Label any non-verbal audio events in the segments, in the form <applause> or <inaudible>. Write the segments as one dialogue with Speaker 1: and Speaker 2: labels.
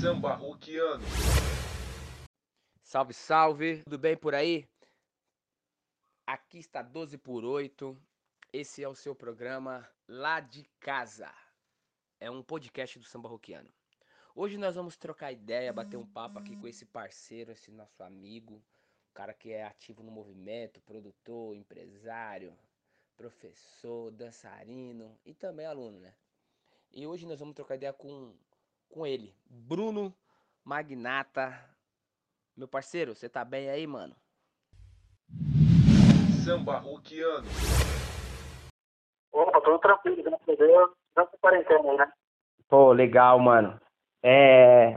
Speaker 1: Samba roquiano.
Speaker 2: Salve, salve. Tudo bem por aí? Aqui está 12 por 8. Esse é o seu programa Lá de Casa. É um podcast do Samba Roquiano. Hoje nós vamos trocar ideia, bater um papo aqui com esse parceiro, esse nosso amigo, um cara que é ativo no movimento, produtor, empresário, professor, dançarino e também aluno, né? E hoje nós vamos trocar ideia com, com ele, Bruno Magnata. Meu parceiro, você tá bem aí, mano?
Speaker 1: Samba roquiano.
Speaker 3: Opa, tudo tranquilo, graças a Deus. Não quarentena aí, né?
Speaker 2: Pô, legal, mano. É,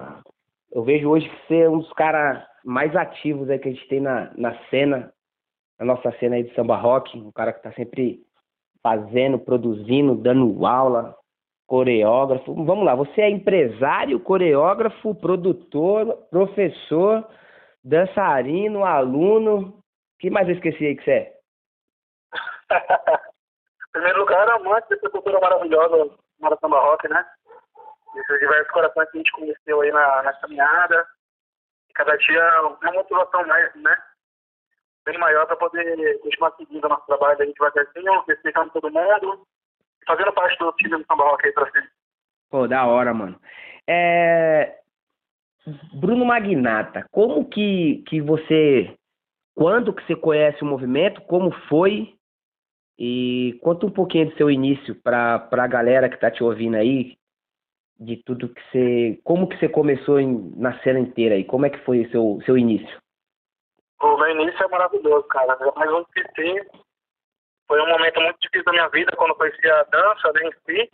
Speaker 2: eu vejo hoje que você é um dos caras mais ativos aí que a gente tem na, na cena, na nossa cena aí de samba rock, um cara que tá sempre fazendo, produzindo, dando aula, coreógrafo. Vamos lá, você é empresário, coreógrafo, produtor, professor, dançarino, aluno. O que mais eu esqueci aí que você é? <laughs>
Speaker 3: em primeiro lugar, amante dessa cultura maravilhosa, Mara Samba Rock, né? Esses diversos corações que a gente conheceu aí na, na caminhada. E cada dia uma motivação mais, né? Bem maior para poder continuar seguindo o nosso trabalho aí devagarzinho, respeitando todo mundo fazendo parte do time do Samba Rock aí pra frente.
Speaker 2: Pô, da hora, mano. É... Bruno Magnata, como que, que você. Quando que você conhece o movimento? Como foi? E conta um pouquinho do seu início para a galera que tá te ouvindo aí, de tudo que você. Como que você começou em, na cena inteira aí? Como é que foi o seu, seu início?
Speaker 3: O meu início é maravilhoso, cara. Mas um PT foi um momento muito difícil da minha vida quando eu conheci a dança né, em si.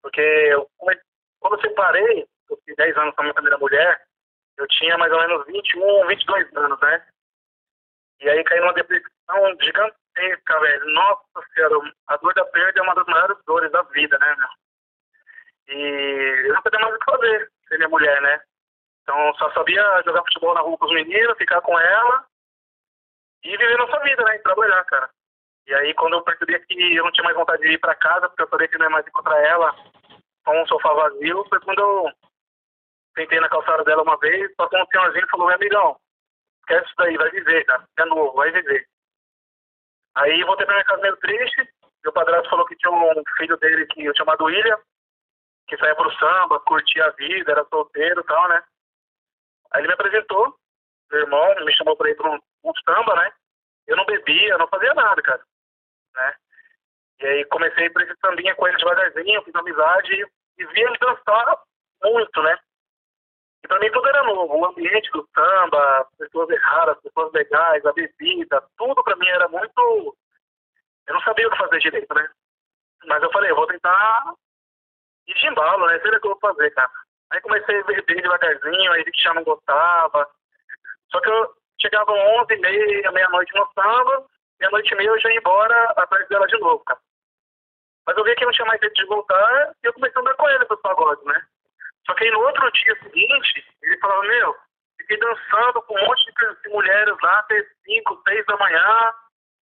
Speaker 3: Porque eu, quando eu separei, eu fiz 10 anos com a minha primeira mulher, eu tinha mais ou menos 21, 22 anos, né? E aí caí numa depressão gigantesca, velho. Nossa senhora, a dor da perda é uma das maiores dores da vida, né, meu? E eu não sabia mais o que fazer, ser minha mulher, né? Então só sabia jogar futebol na rua com os meninos, ficar com ela e viver nossa vida, né? E trabalhar, cara. E aí quando eu percebi que eu não tinha mais vontade de ir para casa, porque eu sabia que não ia mais encontrar ela com um sofá vazio, foi quando eu sentei na calçada dela uma vez, passou um senhorzinho e falou, meu amigão, esquece isso daí, vai viver, cara. É novo, vai viver. Aí voltei pra minha casa meio triste, meu padrasto falou que tinha um filho dele que chamado William, que saía pro samba, curtia a vida, era solteiro e tal, né? Aí ele me apresentou, meu irmão, me chamou pra ir pra um, um samba, né? Eu não bebia, não fazia nada, cara, né? E aí comecei por esse sambinha com ele devagarzinho, fiz amizade e vi ele dançar muito, né? E pra mim tudo era novo, o ambiente do samba, as pessoas erradas, as pessoas legais, a bebida, tudo pra mim era muito... Eu não sabia o que fazer direito, né? Mas eu falei, eu vou tentar ir de embalo, né? Sei o que eu vou fazer, cara. Aí comecei a beber devagarzinho, aí vi que já não gostava. Só que eu chegava 11 e meia, meia-noite no samba, meia-noite e meia eu já ia embora atrás dela de novo, cara. Mas eu vi que não tinha mais jeito de voltar e eu comecei a andar com ele pros pagodes, né? Só que aí no outro dia seguinte, ele falava, meu, fiquei dançando com um monte de mulheres lá até 5, 6 da manhã,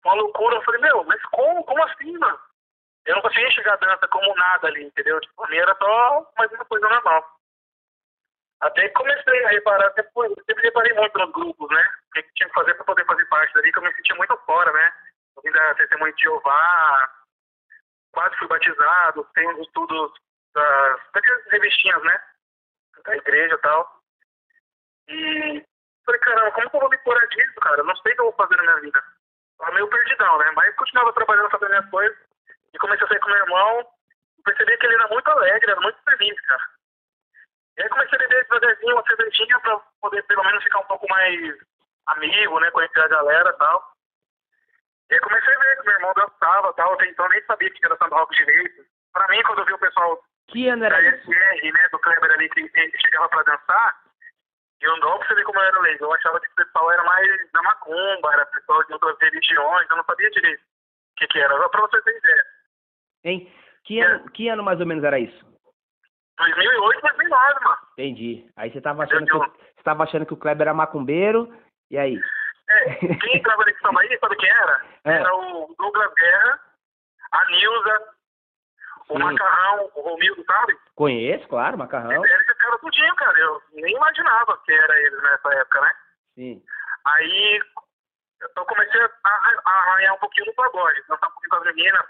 Speaker 3: uma loucura. Eu falei, meu, mas como? Como assim, mano? Eu não conseguia enxergar a dança como nada ali, entendeu? Tipo, pra mim era só mais uma coisa normal. Até comecei a reparar, depois, eu sempre reparei muito nos grupos, né? O que, tinha que fazer para poder fazer parte dali, que eu me sentia muito fora, né? Eu vim da testemunha de Jeová, quase fui batizado, tenho os estudos das, daquelas revistinhas, né? Da igreja e tal. E falei, caramba, como que eu vou me curar disso, cara? Não sei o que eu vou fazer na minha vida. Tava meio perdidão, né? Mas continuava trabalhando, fazendo minhas coisas. E comecei a sair com meu irmão. Percebi que ele era muito alegre, era muito feliz, cara. E aí comecei a beber devagarzinho uma cervejinha pra poder pelo menos ficar um pouco mais amigo, né? Conhecer a galera e tal. E aí comecei a ver que meu irmão dançava e tal. Até então nem sabia que era samba rock direito. Pra mim, quando eu vi o pessoal
Speaker 2: Que ano era
Speaker 3: da? SR, né, do Kleber ali, que, que chegava pra dançar, e o Dom, pra você ver como eu era leigo, eu achava que o pessoal era mais da macumba, era pessoal de outras religiões, eu não sabia direito o que que era, só pra você ter ideia.
Speaker 2: Hein? Que ano, que ano mais ou menos era isso?
Speaker 3: 2008, 2009, mano.
Speaker 2: Entendi. Aí você tava achando que, o- você tava achando que o Kleber era macumbeiro, e aí?
Speaker 3: É, quem entrava nesse samba aí, sabe quem era? <laughs>
Speaker 2: É.
Speaker 3: Era o Douglas Guerra, a Nilza, o
Speaker 2: Sim.
Speaker 3: Macarrão, o Romildo, sabe?
Speaker 2: Conheço, claro, macarrão.
Speaker 3: Eles ficaram tudinho, cara. nem imaginava que era ele nessa época, né?
Speaker 2: Sim.
Speaker 3: Aí eu comecei a, a arranhar um pouquinho no pagode, dançar um pouquinho com as meninas.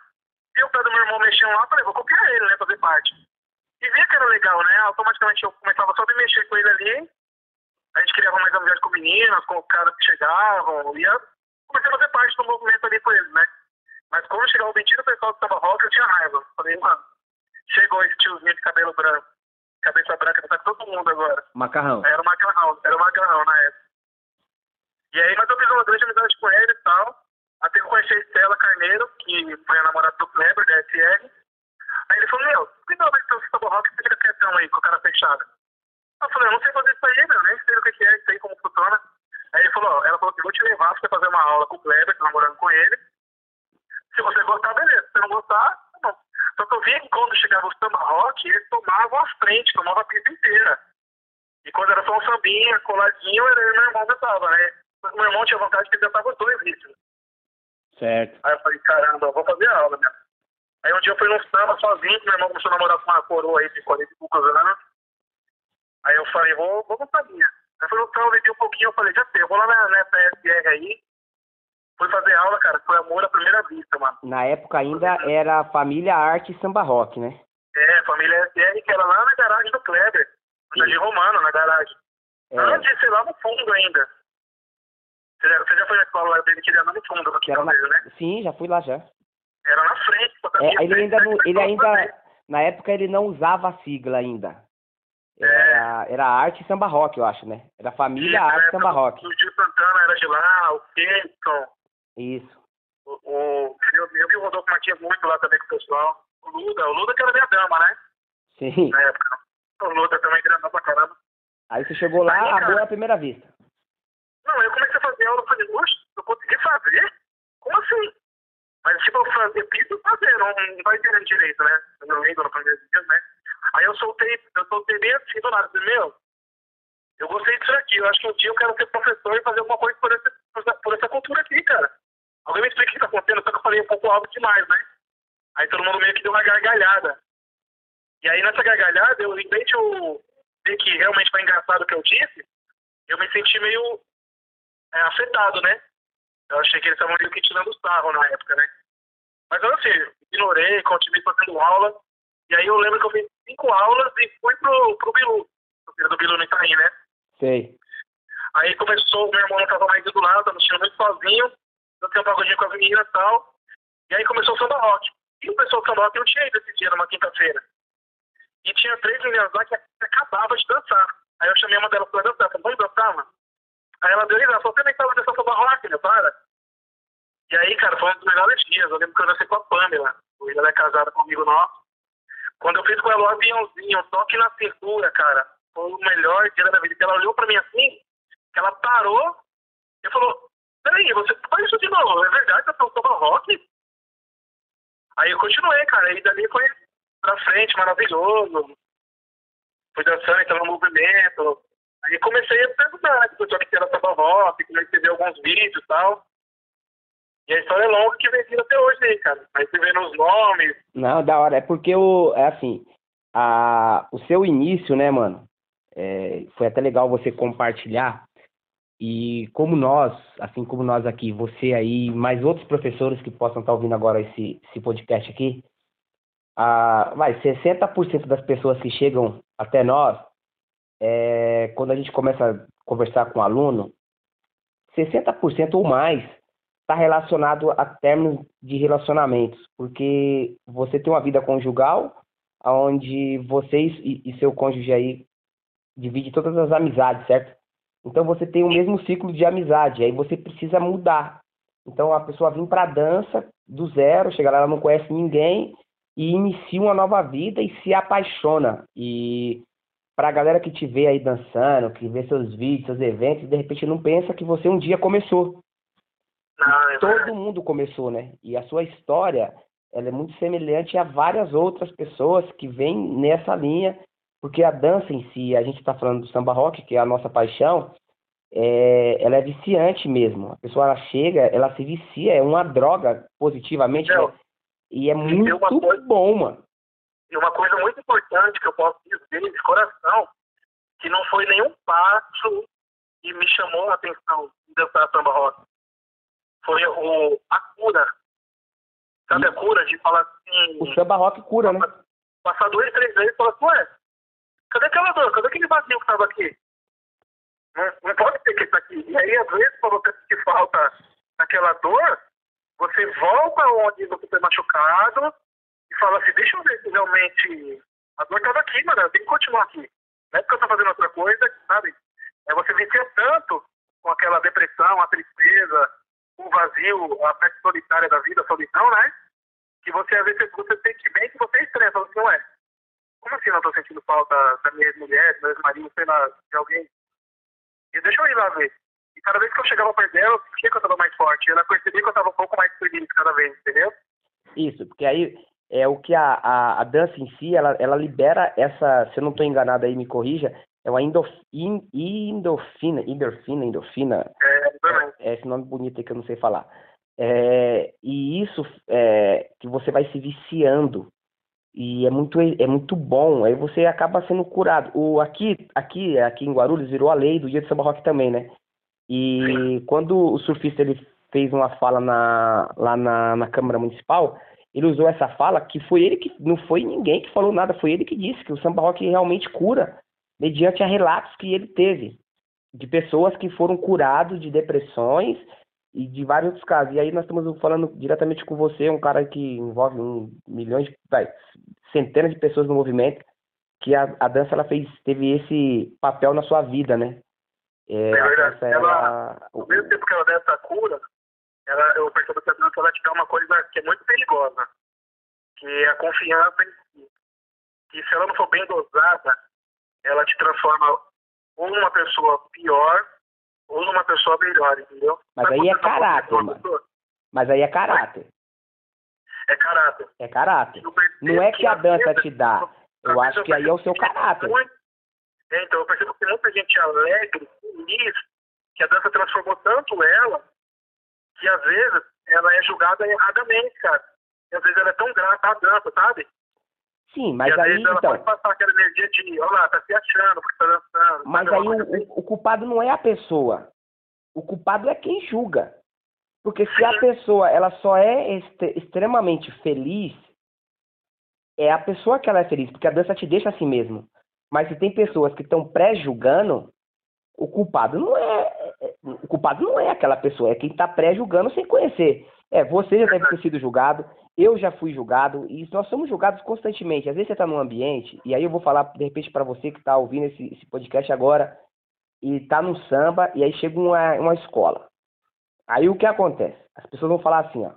Speaker 3: E o pé do meu irmão mexendo lá, falei, vou copiar ele, né, fazer parte. E via que era legal, né? Automaticamente eu começava só a mexer com ele ali. A gente criava mais amizade com meninas, com caras que chegavam. Eu comecei a fazer parte do movimento ali com eles, né? Mas quando chegava o mentira, o pessoal do samba rock, eu tinha raiva. Falei, mano, chegou esse tiozinho de cabelo branco, cabeça branca, tá todo mundo agora.
Speaker 2: Macarrão.
Speaker 3: Era o macarrão, era o macarrão na época. E aí, mas eu fiz uma grande amizade com ele e tal. Até eu conheci a Estela Carneiro, que foi a namorada do Kleber, da SR. Aí ele falou, meu, por que não ter o samba rock e fica quietão aí, com a cara fechada? Eu falei, eu não sei fazer isso aí, meu, nem sei o que é isso aí, como funciona. Aí ele falou, ó, ela falou que vou te levar pra fazer uma aula com o Kleber, tô namorando com ele. Se você gostar, beleza. Se você não gostar, tá bom. Só que eu via que quando chegava o samba rock, eles tomavam a frente, tomavam a pista inteira. E quando era só um sambinha, coladinho, era meu irmão cantava, né? Meu irmão tinha vontade de cantar os dois ritmos.
Speaker 2: Certo.
Speaker 3: Aí eu falei, caramba, eu vou fazer aula, né? Aí um dia eu fui num samba sozinho, meu irmão começou a namorar com uma coroa aí de 40 e poucos anos. Aí eu falei, vou, vou pra minha. Aí foi no samba, eu um pouquinho, eu falei, já sei, eu vou lá na, nessa SR aí. Fui fazer aula, cara, foi amor à primeira vista, mano.
Speaker 2: Na época ainda era Família Arte Samba Rock, né?
Speaker 3: É, família SR, que era lá na garagem do Kleber, no Jardim Romano, na garagem.
Speaker 2: É,
Speaker 3: Antes, sei lá, no fundo ainda. Você já, você já foi na escola lá dele, que era no fundo
Speaker 2: era
Speaker 3: quintal
Speaker 2: na...
Speaker 3: né?
Speaker 2: Sim, já fui lá já.
Speaker 3: Era na frente. a
Speaker 2: É, ele ainda, não,
Speaker 3: era
Speaker 2: ele ainda, na época ele não usava a sigla ainda. Era, era Arte Samba Rock, eu acho, né? Era Família
Speaker 3: Isso,
Speaker 2: Arte
Speaker 3: na
Speaker 2: Samba Rock.
Speaker 3: O Gil Santana era de lá, o Kenton,
Speaker 2: Isso.
Speaker 3: o, o filho meu que rodou com o Matias muito lá também com o pessoal. O Luda, o Luda que era minha dama, né?
Speaker 2: Sim.
Speaker 3: Na época. O Luda também grandão pra caramba.
Speaker 2: Aí você chegou lá,
Speaker 3: Aí,
Speaker 2: amor à primeira vista.
Speaker 3: Não, eu comecei a fazer aula, eu falei, oxe, eu consegui fazer? Como assim? Mas, tipo, eu fazer piso fazer, não, não vai entender direito, né? Eu não lembro no primeiro dia, né? Aí eu soltei, eu soltei bem assim do nada, meu, eu gostei disso aqui, eu acho que um dia eu quero ser professor e fazer alguma coisa por por essa, por essa cultura aqui, cara. Alguém me explica o que tá acontecendo, só que eu falei um pouco alto demais, né? Aí todo mundo meio que deu uma gargalhada. E aí nessa gargalhada, eu, em vez de eu ver que realmente foi engraçado o que eu disse, eu me senti meio é, afetado, né? Eu achei que eles estavam meio que tirando sarro na época, né? Mas eu assim, ignorei, continuei fazendo aula. E aí eu lembro que eu fiz cinco aulas e fui pro, pro Bilu. O filho do Bilu no Itaim, né?
Speaker 2: Sei.
Speaker 3: Aí começou, meu irmão não tava mais indo lá, tava assistindo muito sozinho. Eu tinha um pagodinho com as meninas e tal. E aí começou o samba rock. E o pessoal do samba rock não tinha ido esse dia, numa quinta-feira. E tinha três meninas lá que acabavam de dançar. Aí eu chamei uma delas pra dançar. Falei, vamos dançar, mano? Aí ela deu risada, falou, você nem tava dançando samba rock, né? Para. E aí, cara, foi um dos melhores dias. Eu lembro que eu dancei com a Pamela. Ela é casada comigo, nosso. Quando eu fiz com ela o aviãozinho, um toque na cintura, cara, foi o melhor dia da vida. Que ela olhou pra mim assim, que ela parou e falou, peraí, você faz isso de novo, é verdade, você tocou rock? Aí eu continuei, cara, e dali foi pra frente, maravilhoso. Fui dançando, então no movimento. Aí comecei a perguntar, né, pessoal que era samba rock, comecei a ver alguns vídeos e tal. E a história é longa que vem até hoje aí, cara. Aí você vê nos nomes,
Speaker 2: Não, da hora. É porque o. É assim. A, o seu início, né, mano? é, foi até legal você compartilhar. E como nós, assim como nós aqui, você aí, mais outros professores que possam estar ouvindo agora esse, esse podcast aqui, a, vai, 60% das pessoas que chegam até nós, é, quando a gente começa a conversar com o aluno, 60% ou mais está relacionado a términos de relacionamentos, porque você tem uma vida conjugal, onde vocês e, e seu cônjuge aí divide todas as amizades, certo? Então você tem o mesmo ciclo de amizade, aí você precisa mudar. Então a pessoa vem para dança do zero, chega lá, ela não conhece ninguém e inicia uma nova vida e se apaixona. E para a galera que te vê aí dançando, que vê seus vídeos, seus eventos, de repente não pensa que você um dia começou.
Speaker 3: Não, é.
Speaker 2: Todo mundo começou, né? E a sua história, ela é muito semelhante a várias outras pessoas que vêm nessa linha, porque a dança em si, a gente está falando do samba rock, que é a nossa paixão, é, ela é viciante mesmo. A pessoa ela chega, ela se vicia, é uma droga positivamente,
Speaker 3: Não.
Speaker 2: né? E é muito
Speaker 3: coisa-
Speaker 2: bom, mano.
Speaker 3: E uma coisa muito importante que eu posso dizer de coração, que não foi nenhum passo e me chamou a atenção de dançar samba rock. Foi o, a cura. Sabe a cura de falar assim.
Speaker 2: O samba rock cura, né?
Speaker 3: Passar dois, três vezes e falar assim, ué, cadê aquela dor? Cadê aquele vazio que tava aqui? Não, não pode ser que está aqui. E aí, às vezes, quando você sentir falta daquela dor, você volta onde você foi machucado e fala assim, deixa eu ver se realmente a dor estava aqui, mano, eu tenho que continuar aqui. Não é porque eu estou fazendo outra coisa, sabe? É você vencer tanto com aquela depressão, a tristeza, o vazio, a parte solitária da vida, a solidão, né? Que você, às vezes, você sente bem que você estranha. Fala assim, ué, como assim não estou sentindo falta da minha mulher, do meu marido, sei lá, de alguém? E deixa eu ir lá ver. E cada vez que eu chegava perto dela, eu sentia que eu estava mais forte. Ela percebia que eu estava um pouco mais feliz cada vez, entendeu?
Speaker 2: Isso, porque aí é o que a, a, a dança em si, ela, ela libera essa, se eu não estou enganado aí, me corrija, é uma endorfina, endorfina, endorfina,
Speaker 3: É,
Speaker 2: é esse nome bonito aí que eu não sei falar. É, e isso é que você vai se viciando e é muito é muito bom. Aí você acaba sendo curado. O aqui aqui aqui em Guarulhos virou a lei do dia de samba rock também, né? E quando o surfista ele fez uma fala na, lá na, na Câmara Municipal, ele usou essa fala que foi ele que não foi ninguém que falou nada, foi ele que disse que o samba rock realmente cura, mediante a relatos que ele teve de pessoas que foram curados de depressões e de vários outros casos. E aí nós estamos falando diretamente com você, um cara que envolve um milhões, de, vai, centenas de pessoas no movimento, que a, a dança ela fez, teve esse papel na sua vida, né? É,
Speaker 3: É verdade.
Speaker 2: essa
Speaker 3: Ela-
Speaker 2: o-
Speaker 3: Ao mesmo tempo que ela dá essa cura, ela, eu percebo que a dança ela te dá uma coisa que é muito perigosa, que é a confiança em si. Que se ela não for bem dosada, ela te transforma ou numa pessoa pior ou numa pessoa melhor, entendeu?
Speaker 2: Mas
Speaker 3: Sabe
Speaker 2: aí é
Speaker 3: tá
Speaker 2: caráter, mano.
Speaker 3: pessoa?
Speaker 2: mas aí é caráter,
Speaker 3: É caráter.
Speaker 2: é caráter. Não é que a dança te dá, eu acho que aí é o seu caráter.
Speaker 3: É, então, eu percebo que muita gente alegre, feliz, que a dança transformou tanto ela, que às vezes ela é julgada erradamente, cara. E às vezes ela é tão grata à dança, sabe?
Speaker 2: Sim,
Speaker 3: e
Speaker 2: mas
Speaker 3: às
Speaker 2: aí
Speaker 3: vezes
Speaker 2: então,
Speaker 3: pode passar aquela energia de, olha lá, tá se achando porque tá dançando.
Speaker 2: Mas
Speaker 3: sabe?
Speaker 2: aí o, o- culpado não é a pessoa. O culpado é quem julga. Porque se a pessoa ela só é este- extremamente feliz, é a pessoa que ela é feliz, porque a dança te deixa assim mesmo. Mas se tem pessoas que estão pré-julgando, o culpado não é, é- o culpado não é aquela pessoa, é quem está pré-julgando sem conhecer. É, você já deve ter sido julgado, eu já fui julgado, e nós somos julgados constantemente. Às vezes você está num ambiente, e aí eu vou falar de repente para você que está ouvindo esse, esse podcast agora, e está num samba, e aí chega uma, uma escola. Aí o que acontece? As pessoas vão falar assim, ó.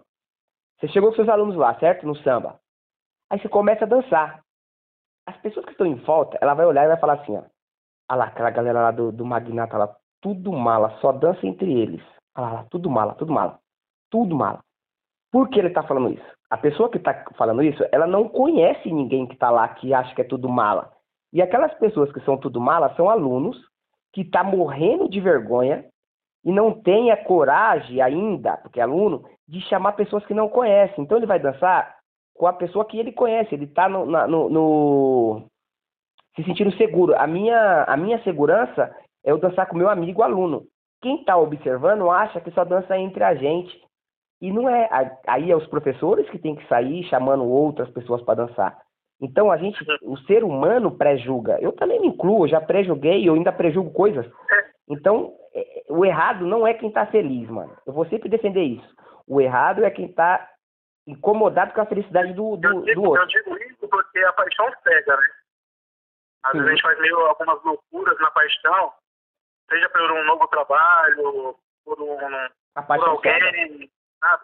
Speaker 2: Você chegou com seus alunos lá, certo? No samba. Aí você começa a dançar. As pessoas que estão em volta, ela vai olhar e vai falar assim, ó. Olha lá, aquela galera lá do, do Magnata lá, tudo mala, só dança entre eles. Olha lá, tudo mala, tudo mala. Tudo mala. Por que ele tá falando isso? A pessoa que tá falando isso, ela não conhece ninguém que tá lá que acha que é tudo mala. E aquelas pessoas que são tudo mala são alunos que tá morrendo de vergonha e não tem a coragem ainda, porque é aluno, de chamar pessoas que não conhecem. Então ele vai dançar com a pessoa que ele conhece, ele tá no, no- no- se sentindo seguro. A minha, a minha segurança é eu dançar com meu amigo aluno. Quem está observando acha que só dança entre a gente. E não é. Aí é os professores que têm que sair chamando outras pessoas para dançar. Então a gente, o ser humano pré-julga. Eu também me incluo, eu já pré-julguei, eu ainda pré-julgo coisas. Então, é- o errado não é quem está feliz, mano. Eu vou sempre defender isso. O errado é quem está incomodado com a felicidade do,
Speaker 3: Eu
Speaker 2: do, do
Speaker 3: digo, eu
Speaker 2: outro.
Speaker 3: digo isso porque a paixão cega, né? Às vezes
Speaker 2: Sim.
Speaker 3: a gente faz meio algumas loucuras na paixão, seja por um novo trabalho, por um
Speaker 2: A
Speaker 3: por alguém, sabe?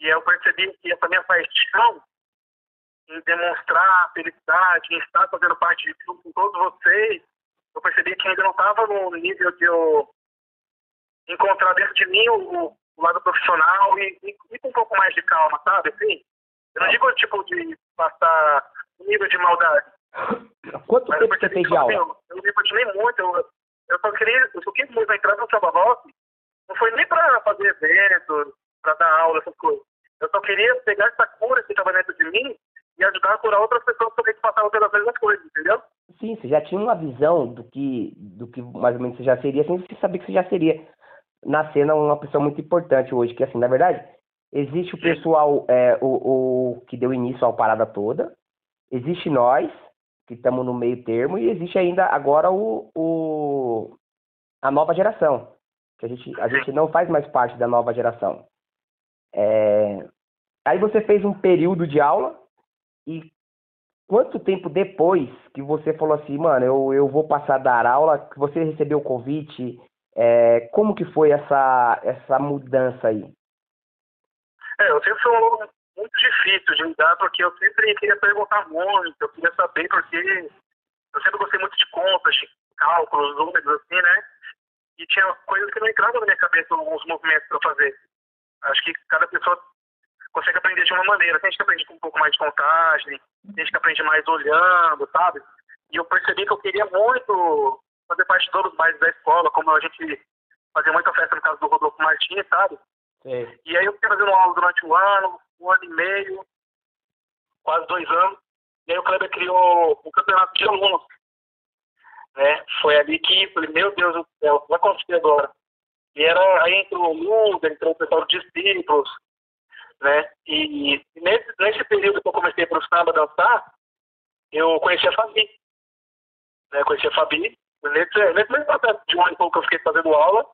Speaker 3: E eu percebi que essa minha paixão em demonstrar a felicidade, em estar fazendo parte de tudo com todos vocês, eu percebi que ainda não estava no nível de eu encontrar dentro de mim o, o lado profissional e, e, e com um pouco mais de calma, sabe? Assim, eu não digo tipo de passar nível de maldade,
Speaker 2: Quanto
Speaker 3: mas
Speaker 2: tempo você
Speaker 3: que
Speaker 2: de aula?
Speaker 3: eu, eu me apaixonei muito. Eu, eu só queria, eu só quis mesmo entrar no samba rock. Não foi nem pra fazer eventos, pra dar aula, essas coisas. Eu só queria pegar essa cura que estava dentro de mim e ajudar a curar outras pessoas também que passavam pelas mesmas coisas, entendeu?
Speaker 2: Sim, você já tinha uma visão do que, do que mais ou menos você já seria, sem você saber que você já seria nascendo uma pessoa muito importante hoje, que assim, na verdade, existe o pessoal, é, o, o que deu início à parada toda, existe nós, que estamos no meio termo, e existe ainda agora o, o, a nova geração, que a gente, a gente não faz mais parte da nova geração. É, aí você fez um período de aula, e quanto tempo depois que você falou assim, mano, eu, eu vou passar a dar aula, que você recebeu o convite, é, como que foi essa, essa mudança aí?
Speaker 3: É, eu sempre fui um aluno muito difícil de lidar, porque eu sempre queria perguntar muito, eu queria saber, porque eu sempre gostei muito de contas, de cálculos, números, assim, né? E tinha coisas que não entravam na minha cabeça, alguns movimentos para fazer. Acho que cada pessoa consegue aprender de uma maneira. Tem gente que aprende com um pouco mais de contagem, tem gente que aprende mais olhando, sabe? E eu percebi que eu queria muito fazer parte de todos os bailes da escola, como a gente fazia muita festa no caso do Rodolfo Martins, sabe?
Speaker 2: Sim.
Speaker 3: E aí eu fiquei fazendo aula durante um ano, um ano e meio, quase dois anos. E aí o Kleber criou o campeonato de alunos. Né? Foi ali que falei, meu Deus do céu, vai acontecer agora? E era, aí entrou o Luda, entrou o pessoal de discípulos, né? E nesse, nesse período que eu comecei para o samba dançar, eu conheci a Fabi. Né? Conheci a Fabi. Nesse, nesse mesmo processo de um ano e pouco que eu fiquei fazendo aula,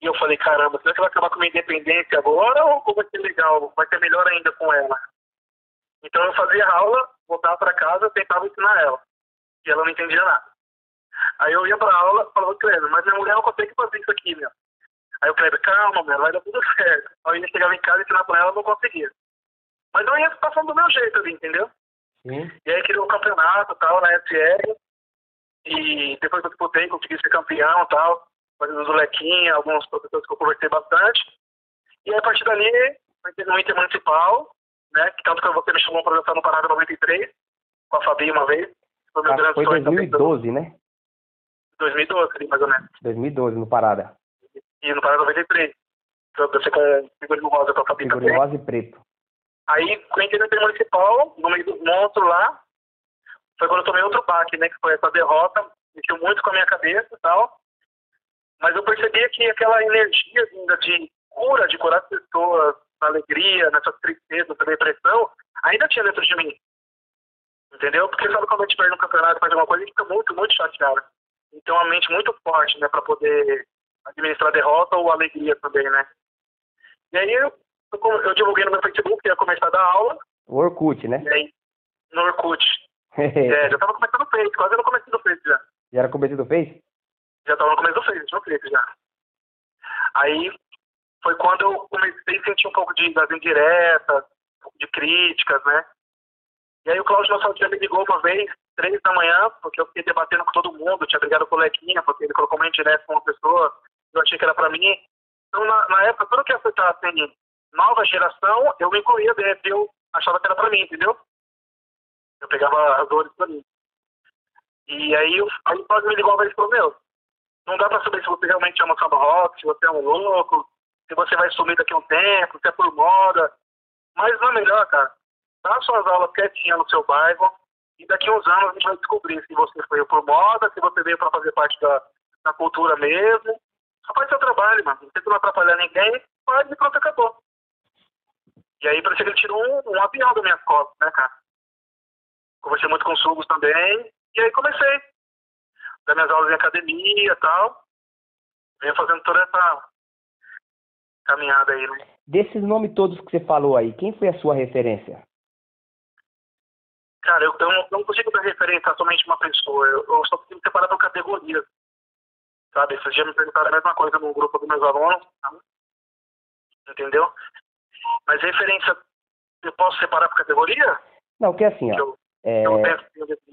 Speaker 3: e eu falei, caramba, será que vai acabar com a minha independência agora ou vai ser legal? Vai ser melhor ainda com ela? Então eu fazia aula, voltava para casa, tentava ensinar ela. E ela não entendia nada. Aí eu ia pra aula, falava, Kleber, mas minha mulher não consegue fazer isso aqui, meu. Aí o Kleber, calma, meu, vai dar tudo <laughs> certo. Aí eu chegava em casa e ensinar pra ela, não conseguia. Mas eu ia passando do meu jeito ali, entendeu?
Speaker 2: Sim.
Speaker 3: E aí criou o campeonato e tal, na SR. E depois eu disputei, consegui ser campeão e tal. Fazendo o Lequinha, alguns professores que eu conversei bastante. E aí, a partir dali, eu entrei no Intermunicipal, né? Que tanto que você me chamou para dançar no Parada 93, com a Fabi uma vez. Foi meu
Speaker 2: que
Speaker 3: grande
Speaker 2: foi
Speaker 3: sonho também.
Speaker 2: 2012, né?
Speaker 3: 2012, ali, mais ou menos.
Speaker 2: 2012 no Parada.
Speaker 3: E no Parada 93. Eu dancei com figurino rosa com a Fabi
Speaker 2: Figurino rosa e preto.
Speaker 3: Aí, entrei no Intermunicipal, no meio dos monstros lá, foi quando eu tomei outro baque, né? Que foi essa derrota, mexeu muito com a minha cabeça e tal. Mas eu percebia que aquela energia vinda de cura, de curar as pessoas, na alegria, nessa tristeza, nessa depressão, ainda tinha dentro de mim. Entendeu? Porque sabe quando a gente perde um campeonato, faz alguma coisa, a gente fica muito, muito chateado. Então a mente muito forte, né? Pra poder administrar derrota ou alegria também, né? E aí eu, eu, eu divulguei no meu Facebook que ia começar a dar aula,
Speaker 2: O Orkut, né?
Speaker 3: e aí no Orkut. <laughs> É, já tava começando o Face, quase no começo do Face já.
Speaker 2: Já era começo do Face?
Speaker 3: Já tava no começo do Face, no Face já. Aí foi quando eu comecei a sentir um pouco de, das indiretas, um pouco de críticas, né? E aí o Cláudio Nossaldia me ligou uma vez, três da manhã, porque eu fiquei debatendo com todo mundo, tinha brigado com o Lequinha, porque ele colocou uma indireta com uma pessoa, eu achei que era pra mim. Então, na, na época, tudo que afetasse assim, nova geração, eu me incluía dentro, eu achava que era pra mim, entendeu? Eu pegava as dores pra mim. E aí, eu, aí o Cláudio me ligou e falou, meu, não dá pra saber se você realmente ama samba rock, se você é um louco, se você vai sumir daqui a um tempo, se é por moda. Mas não é melhor, cara. Dá suas aulas quietinha no seu bairro e daqui uns anos a gente vai descobrir se você veio por moda, se você veio pra fazer parte da, da cultura mesmo. Só faz seu trabalho, mano. Não tenta não atrapalhar ninguém, faz e pronto, acabou. E aí parecia que ele tirou um, um avião das minhas costas, né, cara? Conversei muito com os sugos também. E aí comecei. Dar minhas aulas em academia e tal. Venho fazendo toda essa caminhada aí, né?
Speaker 2: Desses nomes todos que você falou aí, quem foi a sua referência?
Speaker 3: Cara, eu, eu não, não consigo dar referência a somente uma pessoa. Eu, eu só consigo separar por categorias. Sabe? Esses dias me perguntaram a mesma coisa no grupo dos meus alunos. tá? Entendeu? Mas referência, eu posso separar por categoria?
Speaker 2: Não, que assim,
Speaker 3: Que
Speaker 2: ó,
Speaker 3: eu,
Speaker 2: é,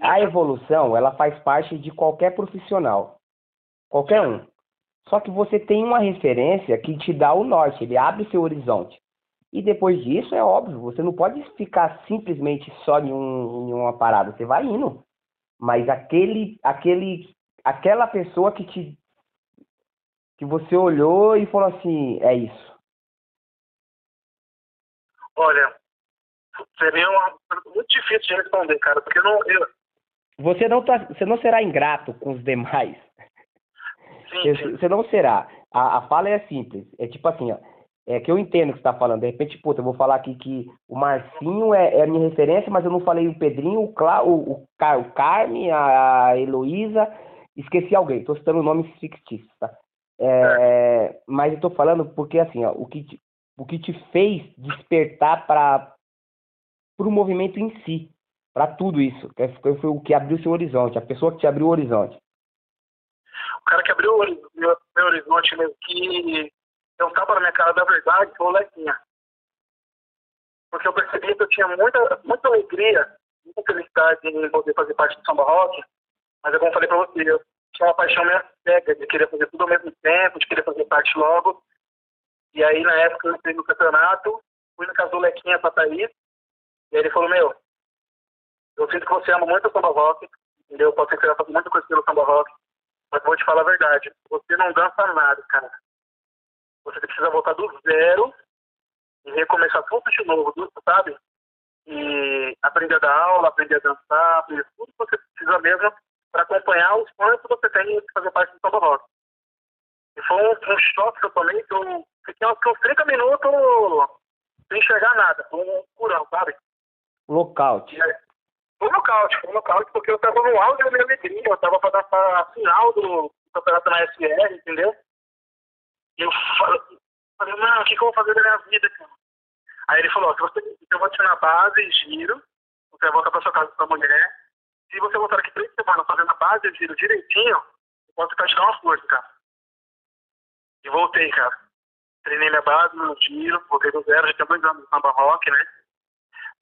Speaker 2: a evolução, ela faz parte de qualquer profissional. Qualquer um. Só que você tem uma referência que te dá o norte, ele abre seu horizonte. E depois disso, é óbvio, você não pode ficar simplesmente só em, um, em uma parada, você vai indo. Mas aquele, aquele, aquela pessoa que te que você olhou e falou assim, é isso.
Speaker 3: Olha, seria uma, muito difícil de responder, cara, porque não, eu,
Speaker 2: Você não, tá, você não será ingrato com os demais.
Speaker 3: sim, sim,
Speaker 2: Você não será. A, a fala é simples. É tipo assim, ó. É que eu entendo o que você tá falando. De repente, puta, eu vou falar aqui que o Marcinho é, é a minha referência, mas eu não falei o Pedrinho, o, Cla, o, o, Car, o Carme, a, Heloísa, esqueci alguém. Tô citando nomes fictícios, tá? É, mas eu tô falando porque, assim, ó, o que te, o que te fez despertar para o movimento em si, para tudo isso, que foi, o que abriu seu horizonte, a pessoa que te abriu o horizonte.
Speaker 3: o cara que abriu o meu horizonte mesmo, que eu tava na minha cara da verdade, foi o Lequinha. Porque eu percebi que eu tinha muita, muita alegria, muita felicidade em poder fazer parte do samba rock, mas é como eu falei pra você, eu tinha uma paixão meio cega de querer fazer tudo ao mesmo tempo, de querer fazer parte logo. E aí, na época, eu entrei no campeonato, fui na casa do Lequinha pra Thaís, e ele falou, meu, eu sinto que você ama muito o samba rock, entendeu? Pode ser que você faça muita coisa pelo samba rock, mas vou te falar a verdade, você não dança nada, cara. Você precisa voltar do zero e recomeçar tudo de novo, tudo, sabe? E aprender a dar aula, aprender a dançar, aprender tudo que você precisa mesmo para acompanhar os sonhos que você tem de fazer parte do samba rock. E foi um, um choque que eu tomei que eu fiquei uns uns 30 minutos sem enxergar nada, foi um curão, sabe?
Speaker 2: Lockout.
Speaker 3: E Foi um nocaute, foi um nocaute, porque eu tava no auge da minha alegria, eu tava pra dançar a final do campeonato na SR, entendeu? E eu fa- falei, mano, o que, que eu vou fazer da minha vida, cara? Aí ele falou, se você, eu vou te na base, giro, você vai voltar pra sua casa com sua mulher, se você voltar aqui três semanas fazendo a base, e giro direitinho, eu posso ficar te dar uma força, cara. E voltei, cara. Treinei minha base, meu giro, voltei do zero, já tinha dois anos de samba rock, né?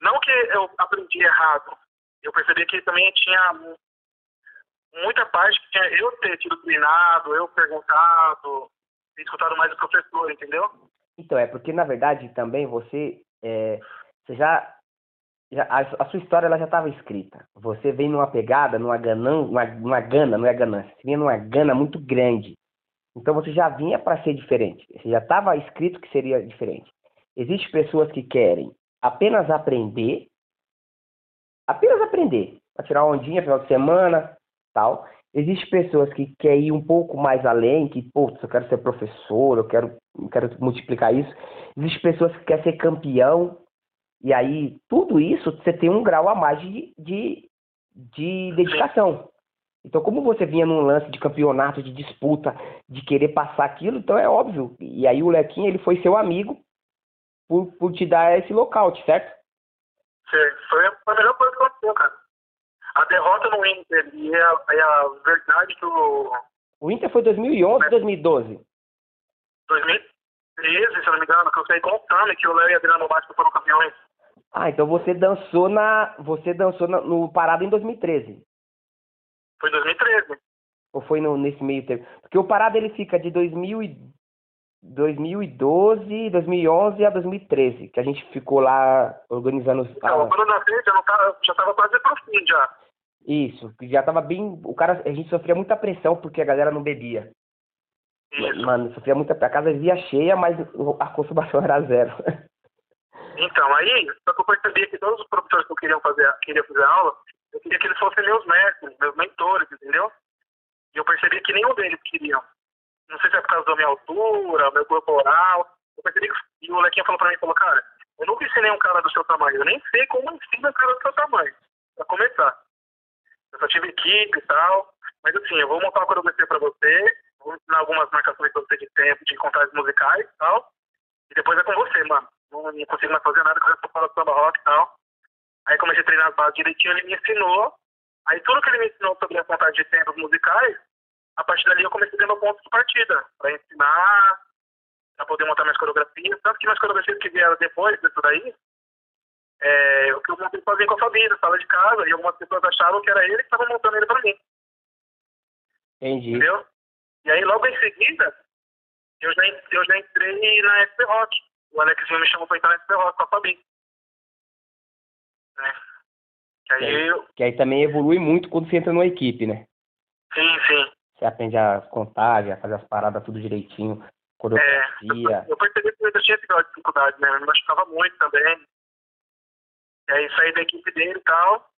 Speaker 3: Não que eu aprendi errado, eu percebi que também tinha mu- muita parte que tinha eu ter tido treinado, eu perguntado, escutado mais o professor, entendeu?
Speaker 2: Então, é porque na verdade também você, é, você já, já a, a sua história ela já estava escrita. Você vem numa pegada, numa ganã, numa, numa gana, não é ganância, você vinha numa gana muito grande. Então você já vinha para ser diferente. Você já estava escrito que seria diferente. Existem pessoas que querem apenas aprender, apenas aprender, para tirar ondinha final de semana, tal. Existem pessoas que querem ir um pouco mais além, que, pô, eu quero ser professor, eu quero, eu quero multiplicar isso. Existem pessoas que querem ser campeão, e aí tudo isso você tem um grau a mais de, de, de dedicação. Então, como você vinha num lance de campeonato, de disputa, de querer passar aquilo, então é óbvio. E aí o Lequinha, ele foi seu amigo por, por te dar esse lockout, certo?
Speaker 3: Foi foi a melhor coisa que aconteceu, cara. A derrota no Inter e a, e a verdade que o
Speaker 2: O Inter foi 2011, 2012.
Speaker 3: 2013, se eu não me engano, que eu saí contando que o Léo e Adriano Bastos foram campeões.
Speaker 2: Ah, então você dançou na, você dançou na- no Parada em 2013.
Speaker 3: Foi 2013.
Speaker 2: Ou foi no, nesse meio tempo? Porque o Parada ele fica de 2000 e, 2012, 2011 a 2013, que a gente ficou lá organizando os,
Speaker 3: Então,
Speaker 2: a-
Speaker 3: quando eu dancei, já, não tava, já tava quase pro fim já.
Speaker 2: isso, já tava bem, o cara, a gente sofria muita pressão porque a galera não bebia.
Speaker 3: Isso.
Speaker 2: Mano, sofria muita, a casa via cheia, mas a consumação <laughs> era zero.
Speaker 3: Então, aí, só que eu percebi que todos os professores que eu queria fazer, queria fazer aula, eu queria que eles fossem meus mestres, meus mentores, entendeu? E eu percebi que nenhum deles queriam. Não sei se é por causa da minha altura, meu corporal. Eu percebi que. E o molequinho falou pra mim, falou, cara, eu nunca ensinei um cara do seu tamanho. Eu nem sei como ensina um cara do seu tamanho. Pra começar. Eu só tive equipe e tal. Mas assim, eu vou montar uma coreografia pra você, vou ensinar algumas marcações pra você de tempo, de contagens musicais e tal. E depois é com você, mano. Não, não consigo mais fazer nada, porque eu já do samba rock e tal. Aí comecei a treinar as bases direitinho, ele me ensinou. Aí tudo que ele me ensinou sobre a contagem de tempos musicais, a partir dali eu comecei a ter meu ponto de partida. Pra ensinar, pra poder montar minhas coreografias. Tanto que minhas coreografias que vieram depois disso daí, é, o que eu montei sozinho com a família, sala de casa, e algumas pessoas achavam que era ele que estava montando ele pra mim.
Speaker 2: Entendi.
Speaker 3: Entendeu? E aí, logo em seguida, eu já, eu já entrei na SP Rock. O Alexinho me chamou pra entrar na SP Rock com a Fabi. Né? Que aí,
Speaker 2: Sim.
Speaker 3: eu,
Speaker 2: Que aí também evolui muito quando você entra numa equipe, né?
Speaker 3: sim, sim.
Speaker 2: Você aprende a contagem, a fazer as paradas tudo direitinho,
Speaker 3: É,
Speaker 2: coreografia.
Speaker 3: eu, eu percebi que eu tinha essa dificuldade, né? Eu me machucava muito também. E aí saí da equipe dele e tal.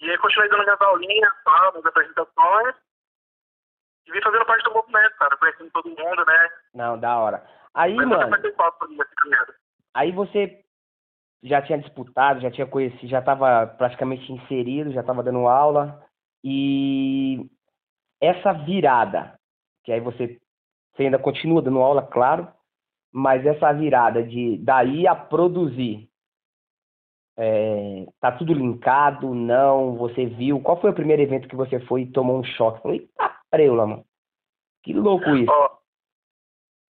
Speaker 3: E aí continuei dando minhas aulinhas, tal, minhas apresentações. E vim fazendo parte do movimento, cara, conhecendo todo mundo, né?
Speaker 2: Não, da hora. Aí,
Speaker 3: Mas
Speaker 2: mano, aí você já tinha disputado, já tinha conhecido, já estava praticamente inserido, já estava dando aula. E essa virada, que aí você, você ainda continua dando aula, claro, mas essa virada de daí a produzir, é, tá tudo linkado, não, você viu, qual foi o primeiro evento que você foi e tomou um choque? Falei, eita preula, mano, que louco isso.
Speaker 3: Ó,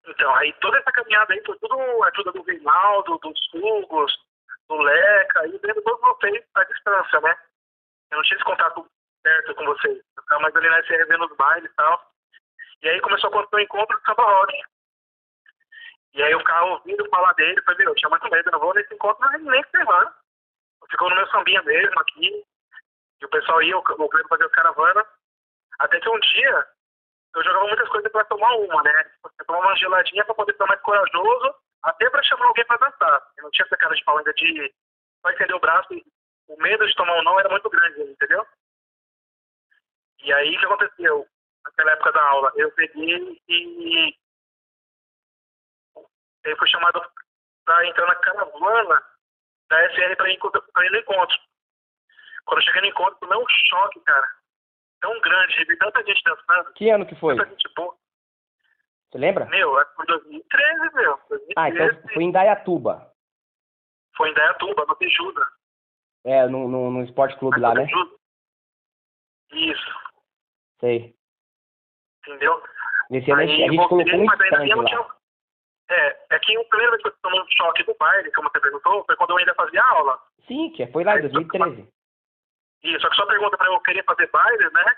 Speaker 3: então, aí toda essa caminhada aí foi tudo ajuda do Reinaldo, dos Fugos, do Leca, e vendo todos vocês à distância, né? Eu não tinha esse contato com vocês. Eu mais ali na SRV nos bailes e tal. E aí começou a acontecer um encontro de samba rock. E aí eu ficava ouvindo falar dele, falei, meu, eu tinha muito medo, eu não vou nesse encontro nem, nem ferrando. Ficou no meu sambinha mesmo aqui. E o pessoal ia, o Cleber fazia as caravanas. Até que um dia eu jogava muitas coisas pra tomar uma, né? Você tomar uma geladinha pra poder ficar mais corajoso, até pra chamar alguém pra dançar. Eu não tinha essa cara de pau ainda de só estender o braço o medo de tomar um não era muito grande, entendeu? E aí o que aconteceu? Naquela época da aula, eu peguei e eu fui chamado pra entrar na caravana da SR pra ir, pra ir no encontro. Quando eu cheguei no encontro, tomei um choque, cara. Tão grande, vi tanta gente dançando,
Speaker 2: Que ano que foi?
Speaker 3: tanta gente boa.
Speaker 2: Você lembra?
Speaker 3: Meu, foi 2013, meu. 2013.
Speaker 2: Ah, então foi em Dayatuba.
Speaker 3: Foi em Dayatuba, no Tejuda.
Speaker 2: É, no, no, no Esporte Clube lá, né?
Speaker 3: Isso,
Speaker 2: Sei.
Speaker 3: entendeu?
Speaker 2: Esse ano a
Speaker 3: Aí
Speaker 2: gente, colocou um stand lá.
Speaker 3: tinha... É, é que o primeiro vez que eu tomei um choque do baile, como você perguntou, foi quando eu ainda fazia aula.
Speaker 2: Sim, que foi lá em 2013.
Speaker 3: E só que sua pergunta para eu querer fazer baile, né?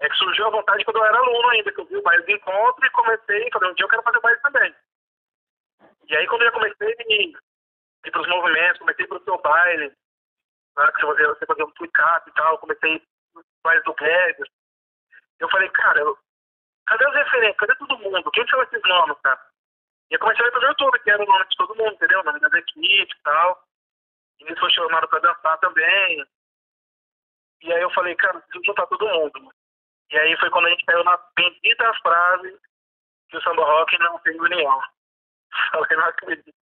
Speaker 3: É que surgiu a vontade quando eu era aluno ainda, que eu vi o baile do encontro e comecei, falei, um dia eu quero fazer baile também. E aí quando eu comecei a ir, para os movimentos, comecei para o seu baile, hora que você fazia, você fazia um tweet e tal, comecei bailes do Guedes. Eu falei, cara, eu, cadê os referentes? Cadê todo mundo? Quem são esses nomes, cara? E eu comecei a ver pelo YouTube, que era o nome de todo mundo, entendeu? O nome das equipes e tal. E eles foram chamados para dançar também. E aí eu falei, cara, preciso juntar todo mundo. mano. E aí foi quando a gente caiu na bendita frase que o samba rock não tem união. <laughs> Falei, não acredito.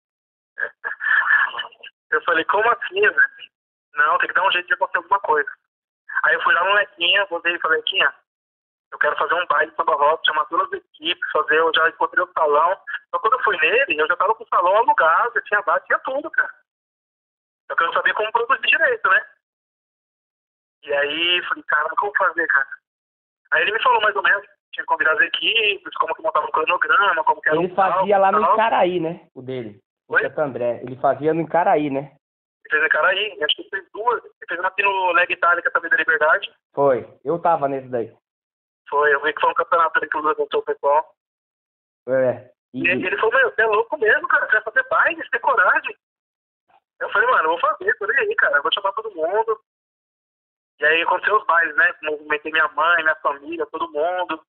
Speaker 3: Eu falei, como assim, velho? Não, tem que dar um jeito de acontecer alguma coisa. Aí eu fui lá no Lequinha, voltei e falei, Lequinha, eu quero fazer um baile samba rock, chamar todas as equipes, fazer, eu já encontrei o salão. Só quando eu fui nele, eu já tava com o salão alugado, já tinha bar, tinha tudo, cara. Eu não sabia como produzir direito, né? E aí, falei, caramba, como fazer, cara? Aí ele me falou mais ou menos, tinha que convidar as equipes, como que montava o cronograma, como que era
Speaker 2: Ele fazia lá
Speaker 3: e
Speaker 2: no
Speaker 3: tal.
Speaker 2: Icaraí, né? O dele. O
Speaker 3: Oi?
Speaker 2: Santo André. Ele fazia no Icaraí, né?
Speaker 3: Ele fez em Caraí, acho que fez duas. Ele fez uma aqui no Leg Itálica também da Liberdade.
Speaker 2: Foi. Eu tava nesse daí.
Speaker 3: Foi, eu vi que foi um campeonato ali que levantou o pessoal.
Speaker 2: É.
Speaker 3: E
Speaker 2: E,
Speaker 3: ele falou, meu, você é louco mesmo, cara, você vai fazer baile, você tem coragem. Eu falei, mano, eu vou fazer, nem aí, cara, eu vou chamar todo mundo. E aí aconteceu os bailes, né? Movimentei minha mãe, minha família, todo mundo.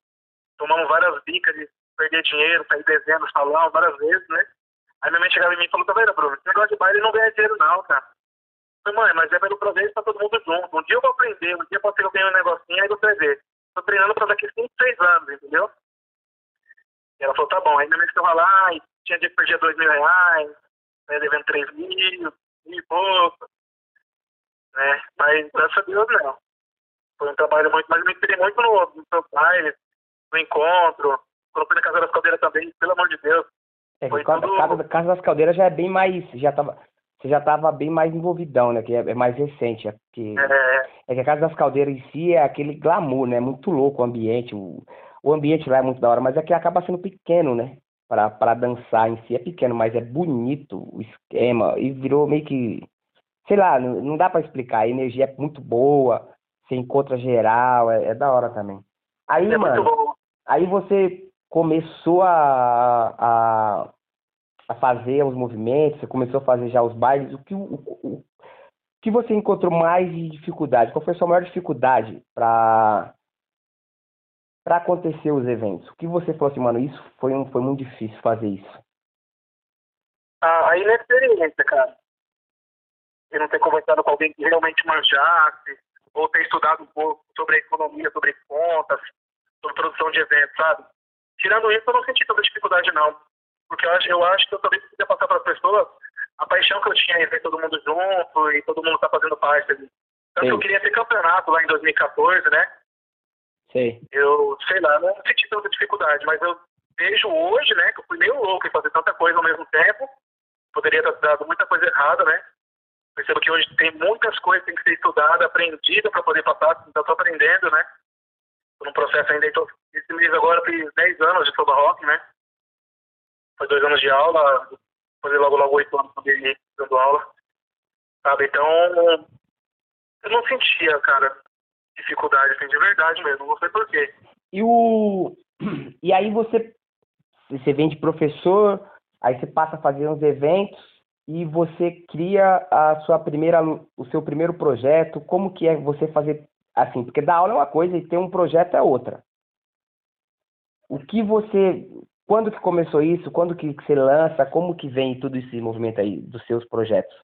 Speaker 3: Tomamos várias bicas de perder dinheiro, sair devendo no salão várias vezes, né? Aí minha mãe chegava em mim e falou, tá vendo, Bruno? Esse negócio de baile não ganha dinheiro não, cara. Eu falei, mãe, mas é pelo proveito pra todo mundo junto. Um dia eu vou aprender, um dia pode ser que eu ganhe um negocinho, aí você vai ver. Tô treinando pra daqui 5, 6 anos, entendeu? E ela falou, tá bom. Aí minha mãe ficava lá, e tinha dia que perdia 2 mil reais, né, devendo 3 mil, mil e pouco. Né? Mas graças a Deus não. Foi um trabalho muito, mas eu me inspirei muito no, no seu baile, no encontro, quando fui na Casa das Caldeiras também, pelo amor de Deus.
Speaker 2: é,
Speaker 3: foi
Speaker 2: casa,
Speaker 3: tudo-
Speaker 2: casa, casa das Caldeiras já é bem mais. Já tava, você já tava bem mais envolvidão, né? Que é, é mais recente. É, porque,
Speaker 3: É,
Speaker 2: é que a Casa das Caldeiras em si é aquele glamour, né? Muito louco o ambiente. O, o ambiente lá é muito da hora, mas é que acaba sendo pequeno, né? Pra dançar em si é pequeno, mas é bonito o esquema. E virou meio que. Sei lá, não, não dá pra explicar. A energia é muito boa, você encontra geral, é, é da hora também. Aí,
Speaker 3: é
Speaker 2: mano. Aí você começou a, a, a fazer os movimentos, você começou a fazer já os bailes. O que, o, o, o que você encontrou mais de dificuldade? Qual foi a sua maior dificuldade para para acontecer os eventos? O que você falou assim, mano, isso foi, um, foi muito difícil fazer isso.
Speaker 3: a, a inexperiência, cara. e não ter conversado com alguém que realmente manjasse, ou ter estudado um pouco sobre economia, sobre contas, sobre produção de eventos, sabe? Tirando isso, eu não senti tanta dificuldade, não. Porque eu acho, eu acho que eu também queria passar para as pessoas a paixão que eu tinha em ver todo mundo junto e todo mundo tá fazendo parte ali. Tanto que eu queria ter campeonato lá em 2014, né?
Speaker 2: Sei.
Speaker 3: Eu, sei lá, não senti tanta dificuldade, mas eu vejo hoje, né, que eu fui meio louco em fazer tanta coisa ao mesmo tempo. Poderia ter dado muita coisa errada, né? Percebo que hoje tem muitas coisas que tem que ser estudada, aprendida para poder passar, ainda estou aprendendo, né? Tô num processo ainda, tô, esse mês agora fiz 10 anos de samba rock, né? Foi dois anos de aula, fazer logo logo oito anos poder dando aula, sabe? Então, eu não sentia, cara, dificuldade, assim, de verdade mesmo, não sei porquê.
Speaker 2: E o. E aí você. Você vem de professor, aí você passa a fazer uns eventos e você cria a sua primeira, o seu primeiro projeto. Como que é você fazer assim? Porque dar aula é uma coisa e ter um projeto é outra. O que você. Quando que começou isso? Quando que você lança? Como que vem todo esse movimento aí dos seus projetos?